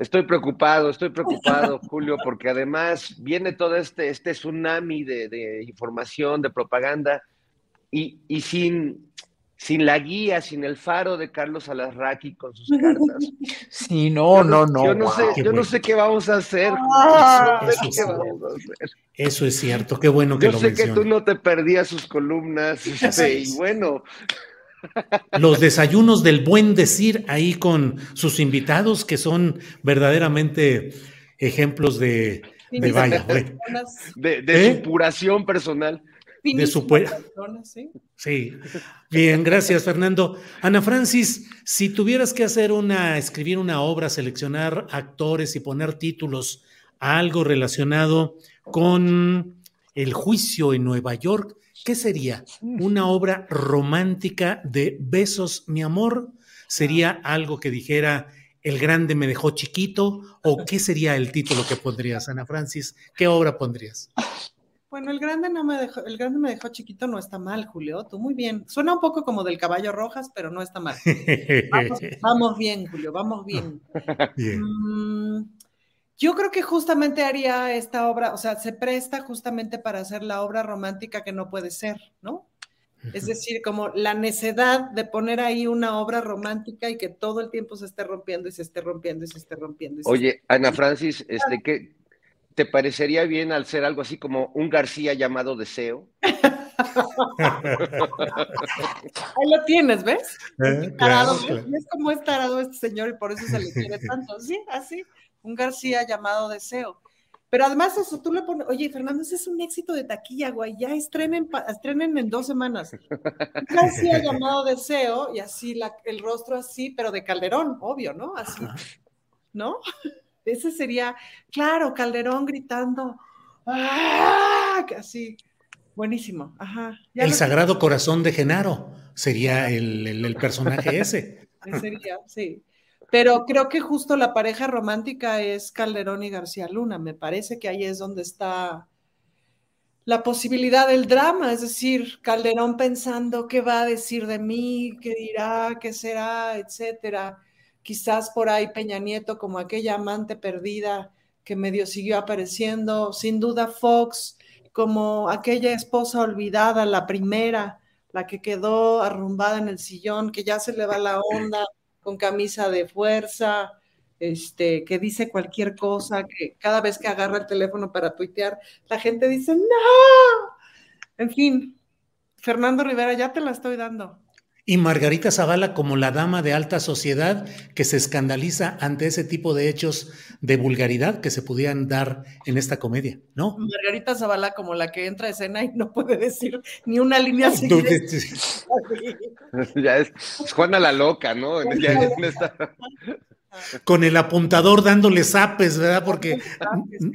Estoy preocupado, estoy preocupado, Julio, porque además viene todo este, este tsunami de, información, de propaganda, y, sin, sin la guía, sin el faro de Carlos Alarraqui con sus cartas. Sí, no, no, no. Yo no, sé, yo no sé qué vamos a hacer. eso, es cierto, qué bueno que yo lo Yo sé que tú no te perdías sus columnas, este, y bueno, los desayunos del buen decir ahí con sus invitados, que son verdaderamente ejemplos de, de vaya. De, ¿Eh? supuración personal. De su ¿sí? sí. Bien, gracias, Fernando. Ana Francis, si tuvieras que hacer una, escribir una obra, seleccionar actores y poner títulos a algo relacionado con el juicio en Nueva York, ¿Qué sería? ¿Una obra romántica de besos, mi amor? ¿Sería algo que dijera El grande me dejó chiquito? ¿O qué sería el título que pondrías, Ana Francis? ¿Qué obra pondrías? Bueno, el grande no me dejó, el grande me dejó chiquito, no está mal, Julio. Tú muy bien. Suena un poco como del caballo rojas, pero no está mal. Vamos, bien, Julio, vamos bien. bien. Mm, Yo creo que justamente haría esta obra, o sea, se presta justamente para hacer la obra romántica que no puede ser, ¿no? Es decir, como la necedad de poner ahí una obra romántica y que todo el tiempo se esté rompiendo y se esté rompiendo y se esté rompiendo. Oye, Ana Francis, este, ¿qué, ¿te parecería bien al ser algo así como un García llamado Deseo? Ahí lo tienes, ¿ves? Eh, tarado, ¿ves? cómo es tarado este señor y por eso se le quiere tanto? Sí, así un García llamado Deseo. Pero además eso, tú le pones, oye, Fernando, ese es un éxito de taquilla, güey, ya estrenen, estrenen en dos semanas. Un García llamado Deseo, y así la, el rostro así, pero de Calderón, obvio, ¿no? Así, ¿no? Ese sería, claro, Calderón gritando, ¡ah! Así, buenísimo, ajá. el Sagrado Corazón de Genaro sería el, el personaje ese. Sería, sí. Pero creo que justo la pareja romántica es Calderón y García Luna. Me parece que ahí es donde está la posibilidad del drama, es decir, Calderón pensando qué va a decir de mí, qué dirá, qué será, etcétera. Quizás por ahí Peña Nieto como aquella amante perdida que medio siguió apareciendo, sin duda Fox como aquella esposa olvidada, la primera, la que quedó arrumbada en el sillón, que ya se le va la onda camisa de fuerza, este, que dice cualquier cosa, que cada vez que agarra el teléfono para tuitear, la gente dice, no. En fin, Fernando Rivera, ya te la estoy dando. Y Margarita Zavala como la dama de alta sociedad que se escandaliza ante ese tipo de hechos de vulgaridad que se pudieran dar en esta comedia, ¿no? Margarita Zavala como la que entra a escena y no puede decir ni una línea ya es, Juana la loca, ¿no? Con el apuntador dándole zapes, ¿verdad? Porque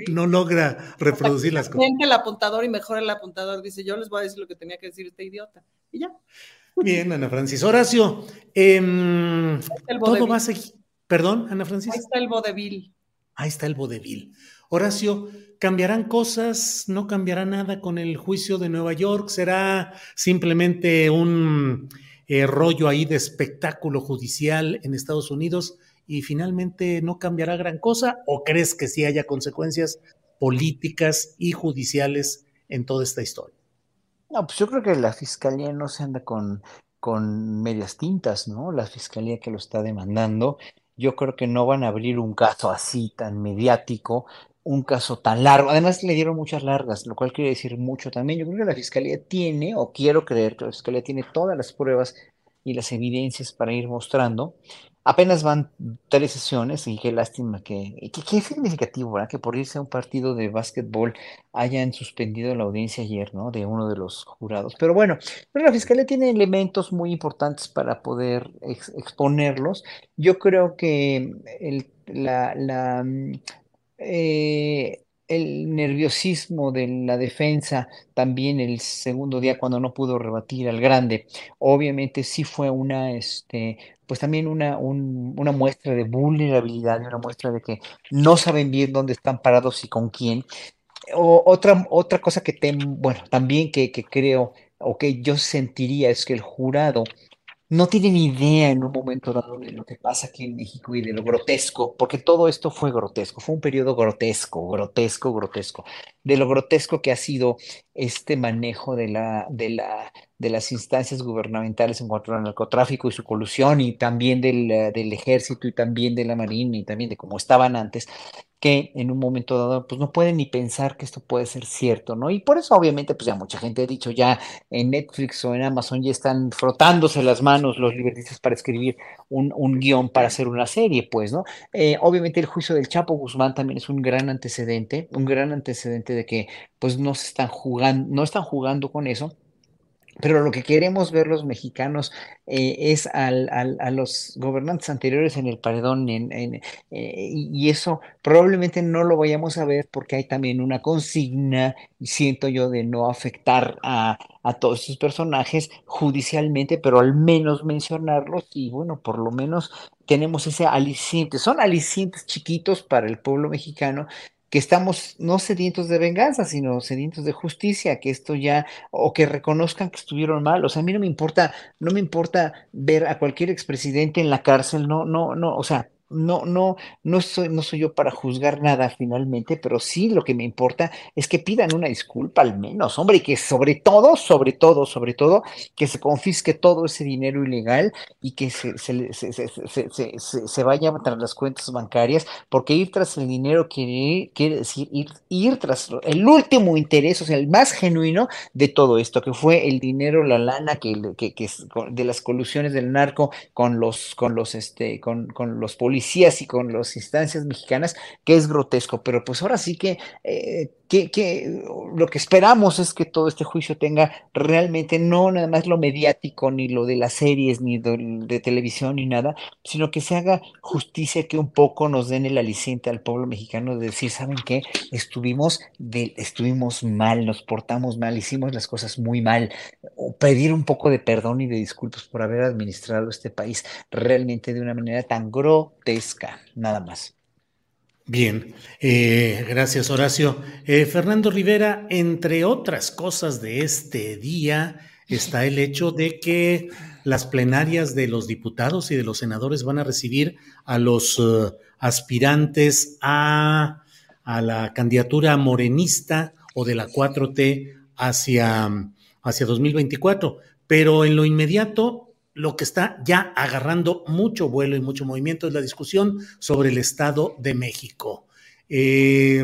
no logra reproducir las cosas. el apuntador y mejor el apuntador dice, yo les voy a decir lo que tenía que decir este idiota. Y ya. Bien, Ana Francis. Horacio, em, todo va a seguir. Perdón, Ana Francis. Ahí está el vodevil. Ahí está el vodevil. Horacio, ¿cambiarán cosas? ¿No cambiará nada con el juicio de Nueva York? ¿Será simplemente un eh, rollo ahí de espectáculo judicial en Estados Unidos y finalmente no cambiará gran cosa? ¿O crees que sí haya consecuencias políticas y judiciales en toda esta historia? No, pues yo creo que la fiscalía no se anda con, con medias tintas, ¿no? La fiscalía que lo está demandando, yo creo que no van a abrir un caso así tan mediático, un caso tan largo. Además, le dieron muchas largas, lo cual quiere decir mucho también. Yo creo que la fiscalía tiene, o quiero creer que la fiscalía tiene todas las pruebas y las evidencias para ir mostrando Apenas van tres sesiones y qué lástima que, qué significativo, ¿verdad? Que por irse a un partido de básquetbol hayan suspendido la audiencia ayer, ¿no? De uno de los jurados. Pero bueno, pero la fiscalía tiene elementos muy importantes para poder exponerlos. Yo creo que el, la, la mm, eh, el nerviosismo de la defensa también el segundo día cuando no pudo rebatir al grande, obviamente sí fue una, este, pues también una, una muestra de vulnerabilidad una muestra de que no saben bien dónde están parados y con quién. O, otra, otra cosa que, bueno, también que, que creo o que yo sentiría es que el jurado no tienen idea en un momento dado de lo que pasa aquí en México y de lo grotesco, porque todo esto fue grotesco, fue un periodo grotesco, grotesco, grotesco, de lo grotesco que ha sido este manejo de la, de la, de las instancias gubernamentales en cuanto al narcotráfico y su colusión, y también del, del ejército, y también de la marina, y también de cómo estaban antes, que en un momento dado pues no pueden ni pensar que esto puede ser cierto, ¿no? Y por eso obviamente pues ya mucha gente ha dicho ya en Netflix o en Amazon ya están frotándose las manos los libertistas para escribir un, un guion para hacer una serie, pues, ¿no? Eh, obviamente el juicio del Chapo Guzmán también es un gran antecedente, un gran antecedente de que pues no se están jugando, no están jugando con eso pero lo que queremos ver los mexicanos eh, es al, a los gobernantes anteriores en el paredón en, eh, y eso probablemente no lo vayamos a ver porque hay también una consigna, siento yo, de no afectar a, a todos esos personajes judicialmente, pero al menos mencionarlos y bueno, por lo menos tenemos ese aliciente. Son alicientes chiquitos para el pueblo mexicano que estamos no sedientos de venganza, sino sedientos de justicia, que esto ya, o que reconozcan que estuvieron mal. O sea, a mí no me importa, no me importa ver a cualquier expresidente en la cárcel, no, no, no, o sea, no, no, no soy, no soy yo para juzgar nada finalmente, pero sí lo que me importa es que pidan una disculpa al menos, hombre, y que sobre todo, sobre todo, sobre todo, que se confisque todo ese dinero ilegal y que se, se, se, se, vaya tras las cuentas bancarias, porque ir tras el dinero quiere, quiere decir ir, ir tras el último interés, o sea, el más genuino de todo esto, que fue el dinero, la lana que, que, que de las colusiones del narco con los, con los, este, con, con los políticos y con las instancias mexicanas, que es grotesco, pero pues ahora sí que, eh, que, que, lo que esperamos es que todo este juicio tenga realmente no nada más lo mediático, ni lo de las series, ni de, de televisión, ni nada, sino que se haga justicia, que un poco nos den el aliciente al pueblo mexicano de decir, ¿saben qué? Estuvimos, de, estuvimos mal, nos portamos mal, hicimos las cosas muy mal, o pedir un poco de perdón y de disculpas por haber administrado este país realmente de una manera tan grotesca nada más. Bien, eh, gracias Horacio. Eh, Fernando Rivera, entre otras cosas de este día, está el hecho de que las plenarias de los diputados y de los senadores van a recibir a los uh, aspirantes a, a, la candidatura morenista o de la 4T hacia, hacia 2024. Pero en lo inmediato, lo que está ya agarrando mucho vuelo y mucho movimiento es la discusión sobre el Estado de México. Eh,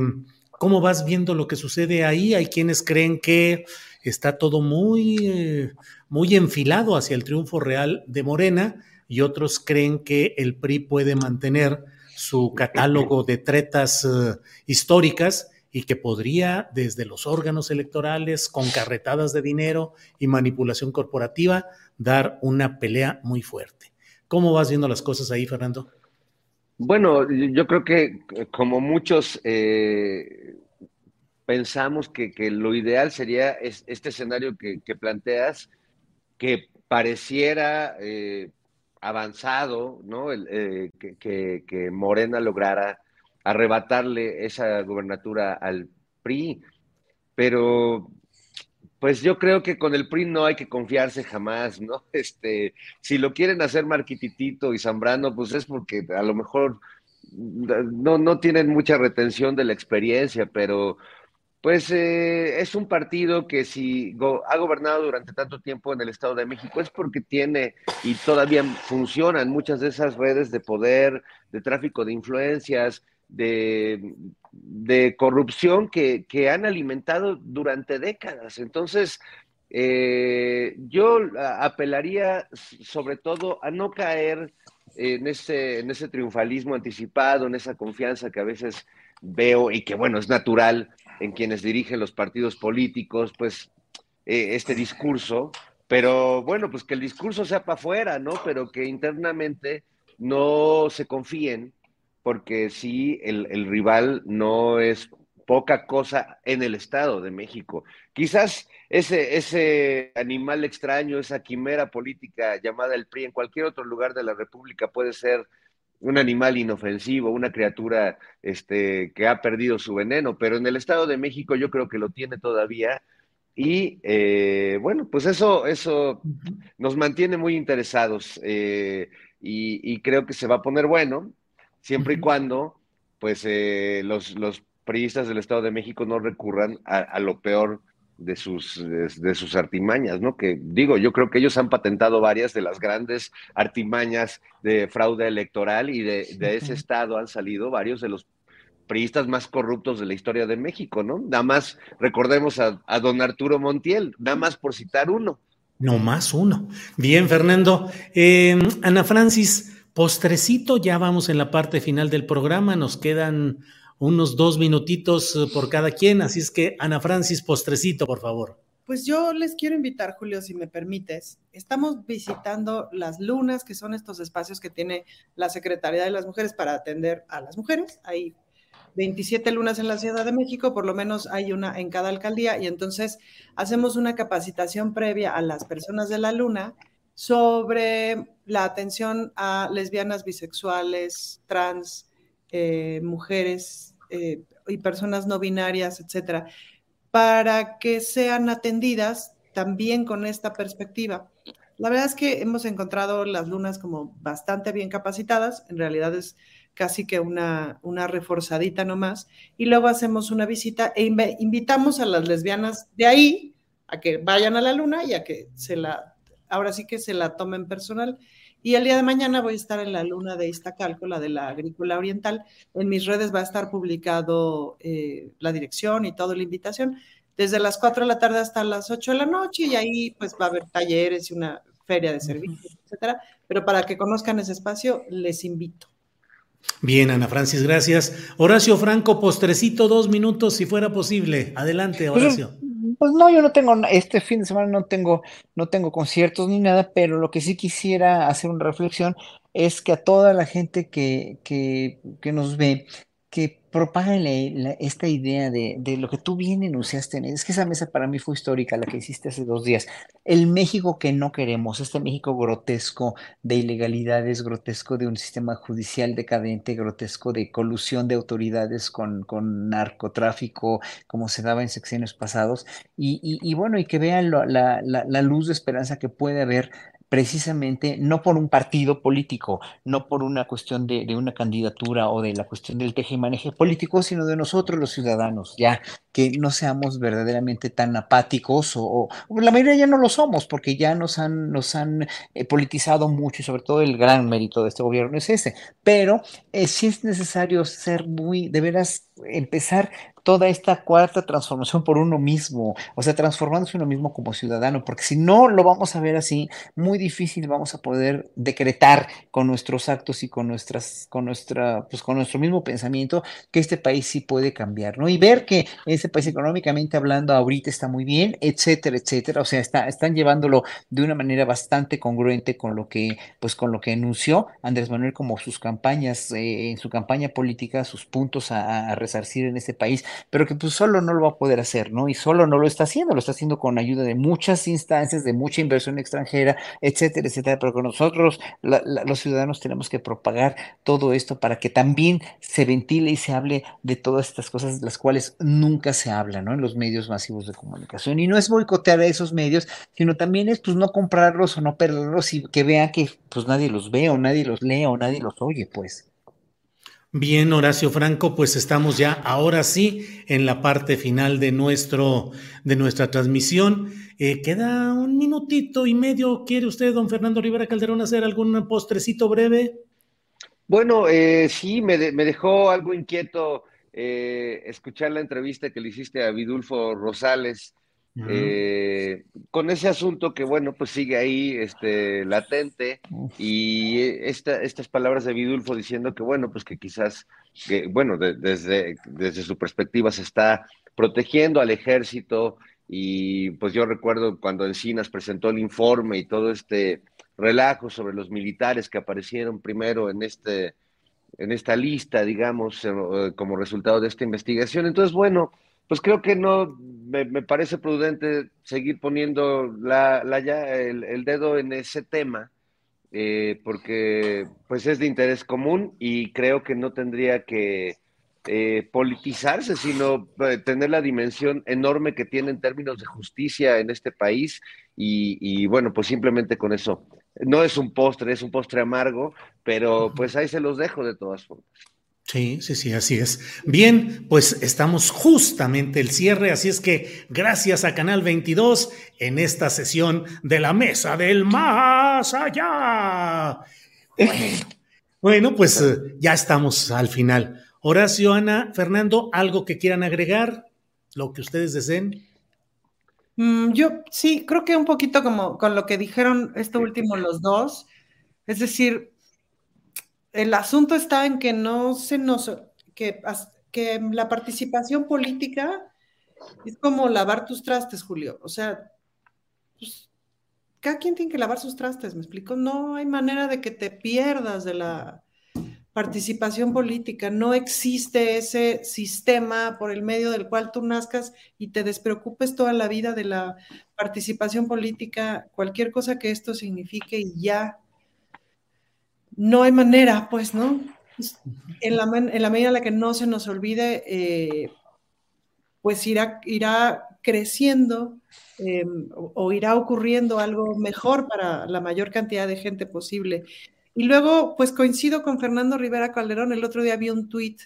¿Cómo vas viendo lo que sucede ahí? Hay quienes creen que está todo muy, eh, muy enfilado hacia el triunfo real de Morena y otros creen que el PRI puede mantener su catálogo de tretas uh, históricas y que podría desde los órganos electorales con carretadas de dinero y manipulación corporativa dar una pelea muy fuerte. ¿Cómo vas viendo las cosas ahí, Fernando? Bueno, yo creo que como muchos eh, pensamos que, lo ideal sería este escenario que, planteas, que pareciera eh, avanzado, ¿no? Eh, que, que, Morena lograra arrebatarle esa gubernatura al PRI, pero pues yo creo que con el PRI no hay que confiarse jamás, ¿no? Este, si lo quieren hacer Marquititito y Zambrano, pues es porque a lo mejor no, no tienen mucha retención de la experiencia, pero pues eh, es un partido que si ha gobernado durante tanto tiempo en el Estado de México es porque tiene y todavía funcionan muchas de esas redes de poder, de tráfico de influencias, de, corrupción que, que, han alimentado durante décadas. Entonces, eh, yo apelaría sobre todo a no caer en ese, en ese triunfalismo anticipado, en esa confianza que a veces veo y que, bueno, es natural en quienes dirigen los partidos políticos, pues eh, este discurso, pero bueno, pues que el discurso sea para afuera, ¿no? Pero que internamente no se confíen porque sí, el, rival no es poca cosa en el Estado de México. Quizás ese, ese animal extraño, esa quimera política llamada el PRI en cualquier otro lugar de la República puede ser un animal inofensivo, una criatura este, que ha perdido su veneno, pero en el Estado de México yo creo que lo tiene todavía. Y eh, bueno, pues eso, eso nos mantiene muy interesados eh, y, y, creo que se va a poner bueno siempre y cuando pues eh, los, los priistas del Estado de México no recurran a, lo peor de sus, de, sus artimañas, ¿no? Que digo, yo creo que ellos han patentado varias de las grandes artimañas de fraude electoral y de, ese estado han salido varios de los priistas más corruptos de la historia de México, ¿no? Nada más recordemos a, don Arturo Montiel, nada más por citar uno. No más uno. Bien, Fernando. Eh, Ana Francis, Postrecito, ya vamos en la parte final del programa, nos quedan unos dos minutitos eh, por cada quien, así es que Ana Francis, postrecito, por favor. Pues yo les quiero invitar, Julio, si me permites. Estamos visitando las lunas, que son estos espacios que tiene la Secretaría de las Mujeres para atender a las mujeres. Hay 27 lunas en la Ciudad de México, por lo menos hay una en cada alcaldía, y entonces hacemos una capacitación previa a las personas de la luna sobre la atención a lesbianas, bisexuales, trans, eh, mujeres eh, y personas no binarias, etcétera, para que sean atendidas también con esta perspectiva. La verdad es que hemos encontrado las lunas como bastante bien capacitadas, en realidad es casi que una, una reforzadita nomás, y luego hacemos una visita e invitamos a las lesbianas de ahí a que vayan a la luna y a que se la, ahora sí que se la tomen personal. Y el día de mañana voy a estar en la luna de Iztacalco, la de la agrícola oriental. En mis redes va a estar publicado eh, la dirección y toda la invitación, desde las 4 de la tarde hasta las 8 de la noche, y ahí pues va a haber talleres y una feria de servicios, etcétera. Pero para que conozcan ese espacio, les invito. Bien, Ana Francis, gracias. Horacio Franco, postrecito, dos minutos, si fuera posible. Adelante, pues, Horacio. Pues, no, yo no tengo, este fin de semana no tengo, no tengo conciertos ni nada, pero lo que sí quisiera hacer una reflexión es que a toda la gente que, que, que nos ve, que propágale esta idea de, lo que tú bien enunciaste. Es que esa mesa para mí fue histórica, la que hiciste hace dos días. El México que no queremos, este México grotesco de ilegalidades, grotesco de un sistema judicial decadente, grotesco de colusión de autoridades con, con narcotráfico, como se daba en secciones pasados. Y, y, y bueno, y que vean la luz de esperanza que puede haber precisamente no por un partido político, no por una cuestión de, de, una candidatura o de la cuestión del teje y político, sino de nosotros los ciudadanos, ya que no seamos verdaderamente tan apáticos o, o la mayoría ya no lo somos porque ya nos han, nos han eh, politizado mucho y sobre todo el gran mérito de este gobierno es ese, pero eh, sí es necesario ser muy, de veras, empezar toda esta cuarta transformación por uno mismo, o sea, transformándose uno mismo como ciudadano, porque si no lo vamos a ver así, muy difícil vamos a poder decretar con nuestros actos y con nuestras, con nuestra, pues con nuestro mismo pensamiento que este país sí puede cambiar, ¿no? Y ver que este país económicamente hablando ahorita está muy bien, etcétera, etcétera, o sea, está, están llevándolo de una manera bastante congruente con lo que, pues con lo que anunció Andrés Manuel como sus campañas, eh, en su campaña política, sus puntos a, a resarcir en este país pero que pues solo no lo va a poder hacer, ¿no? Y solo no lo está haciendo, lo está haciendo con ayuda de muchas instancias, de mucha inversión extranjera, etcétera, etcétera, pero que nosotros, la, la, los ciudadanos, tenemos que propagar todo esto para que también se ventile y se hable de todas estas cosas las cuales nunca se habla, ¿no? En los medios masivos de comunicación. Y no es boicotear a esos medios, sino también es pues no comprarlos o no perderlos y que vean que pues nadie los ve o nadie los lee o nadie los oye, pues. Bien, Horacio Franco, pues estamos ya ahora sí en la parte final de, nuestro, de nuestra transmisión. Eh, queda un minutito y medio. ¿Quiere usted, don Fernando Rivera Calderón, hacer algún postrecito breve? Bueno, eh, sí, me, de, me, dejó algo inquieto eh, escuchar la entrevista que le hiciste a Vidulfo Rosales. Uh -huh. eh, con ese asunto que, bueno, pues sigue ahí este, latente y esta, estas palabras de Vidulfo diciendo que, bueno, pues que quizás, que, bueno, de, desde, desde su perspectiva se está protegiendo al ejército y pues yo recuerdo cuando Encinas presentó el informe y todo este relajo sobre los militares que aparecieron primero en este en esta lista, digamos, como resultado de esta investigación. Entonces, bueno, pues creo que no me, me parece prudente seguir poniendo la, la ya, el, el, dedo en ese tema, eh, porque pues es de interés común y creo que no tendría que eh, politizarse, sino eh, tener la dimensión enorme que tiene en términos de justicia en este país y, y bueno, pues simplemente con eso. No es un postre, es un postre amargo, pero pues ahí se los dejo de todas formas. Sí, sí, sí, así es. Bien, pues estamos justamente el cierre, así es que gracias a Canal 22 en esta sesión de la Mesa del Más Allá. Bueno, bueno pues uh, ya estamos al final. Horacio, Ana, Fernando, ¿algo que quieran agregar? Lo que ustedes deseen. Mm, yo sí, creo que un poquito como con lo que dijeron esto último los dos, es decir, el asunto está en que no se nos, que, que la participación política es como lavar tus trastes, Julio. O sea, pues, cada quien tiene que lavar sus trastes, ¿me explico? No hay manera de que te pierdas de la participación política. No existe ese sistema por el medio del cual tú nazcas y te despreocupes toda la vida de la participación política, cualquier cosa que esto signifique y ya no hay manera, pues, ¿no? En la, en la, medida en la que no se nos olvide, eh, pues irá, irá creciendo em, o, irá ocurriendo algo mejor para la mayor cantidad de gente posible. Y luego, pues coincido con Fernando Rivera Calderón. El otro día vi un tuit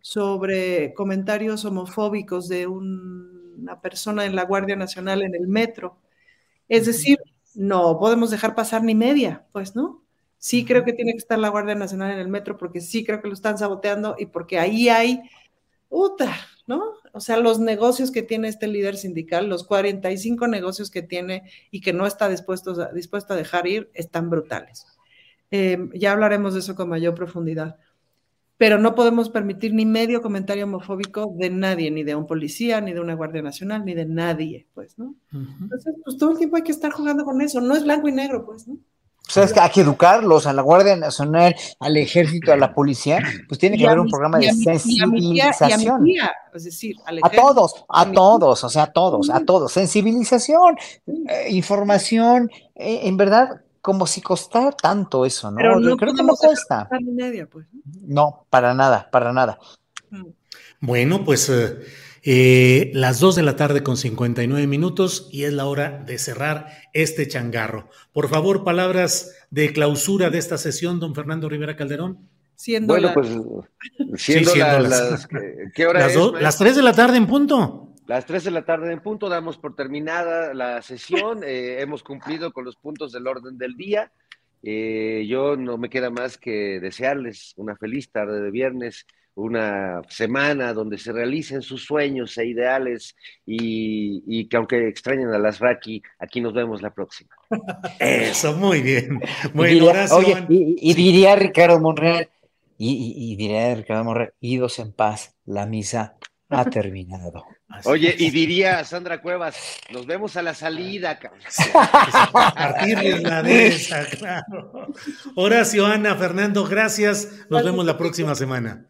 sobre comentarios homofóbicos de una persona en la Guardia Nacional en el metro. Es decir, no podemos dejar pasar ni media, pues, ¿no? Sí creo que tiene que estar la Guardia Nacional en el metro porque sí creo que lo están saboteando y porque ahí hay, puta, ¿no? O sea, los negocios que tiene este líder sindical, los 45 negocios que tiene y que no está dispuesto, dispuesto a dejar ir, están brutales. Em, ya hablaremos de eso con mayor profundidad. Pero no podemos permitir ni medio comentario homofóbico de nadie, ni de un policía, ni de una Guardia Nacional, ni de nadie, pues, ¿no? Entonces, pues todo el tiempo hay que estar jugando con eso. No es blanco y negro, pues, ¿no? O sea, es que hay que educarlos a la Guardia Nacional, al Ejército, a la policía, pues tiene que haber un programa de sensibilización. es decir, a todos, a todos, o sea, a todos, a todos. Sensibilización, eh, información, eh, en verdad, como si costara tanto eso, ¿no? Pero no creo que no cuesta. Pues, ¿no? para nada, para nada. Bueno, pues eh, eh, las 2 de la tarde con 59 minutos y es la hora de cerrar este changarro. Por favor, palabras de clausura de esta sesión, don Fernando Rivera Calderón. Siendo bueno, pues siendo, las, ¿qué hora las, es, las 3 de la tarde en punto. Las 3 de la tarde en punto, damos por terminada la sesión, eh, hemos cumplido con los puntos del orden del día. Eh, yo no me queda más que desearles una feliz tarde de viernes, una semana donde se realicen sus sueños e ideales y, que aunque extrañen a las Raki, aquí nos vemos la próxima. Eso, muy bien. Muy y oye, y, diría Ricardo Monreal, y, y diría Ricardo Monreal, idos en paz, la misa ha terminado. Oye, y diría Sandra Cuevas, nos vemos a la salida. Partirles la de esa, claro. Horacio, Ana, Fernando, gracias. Nos vemos la próxima semana.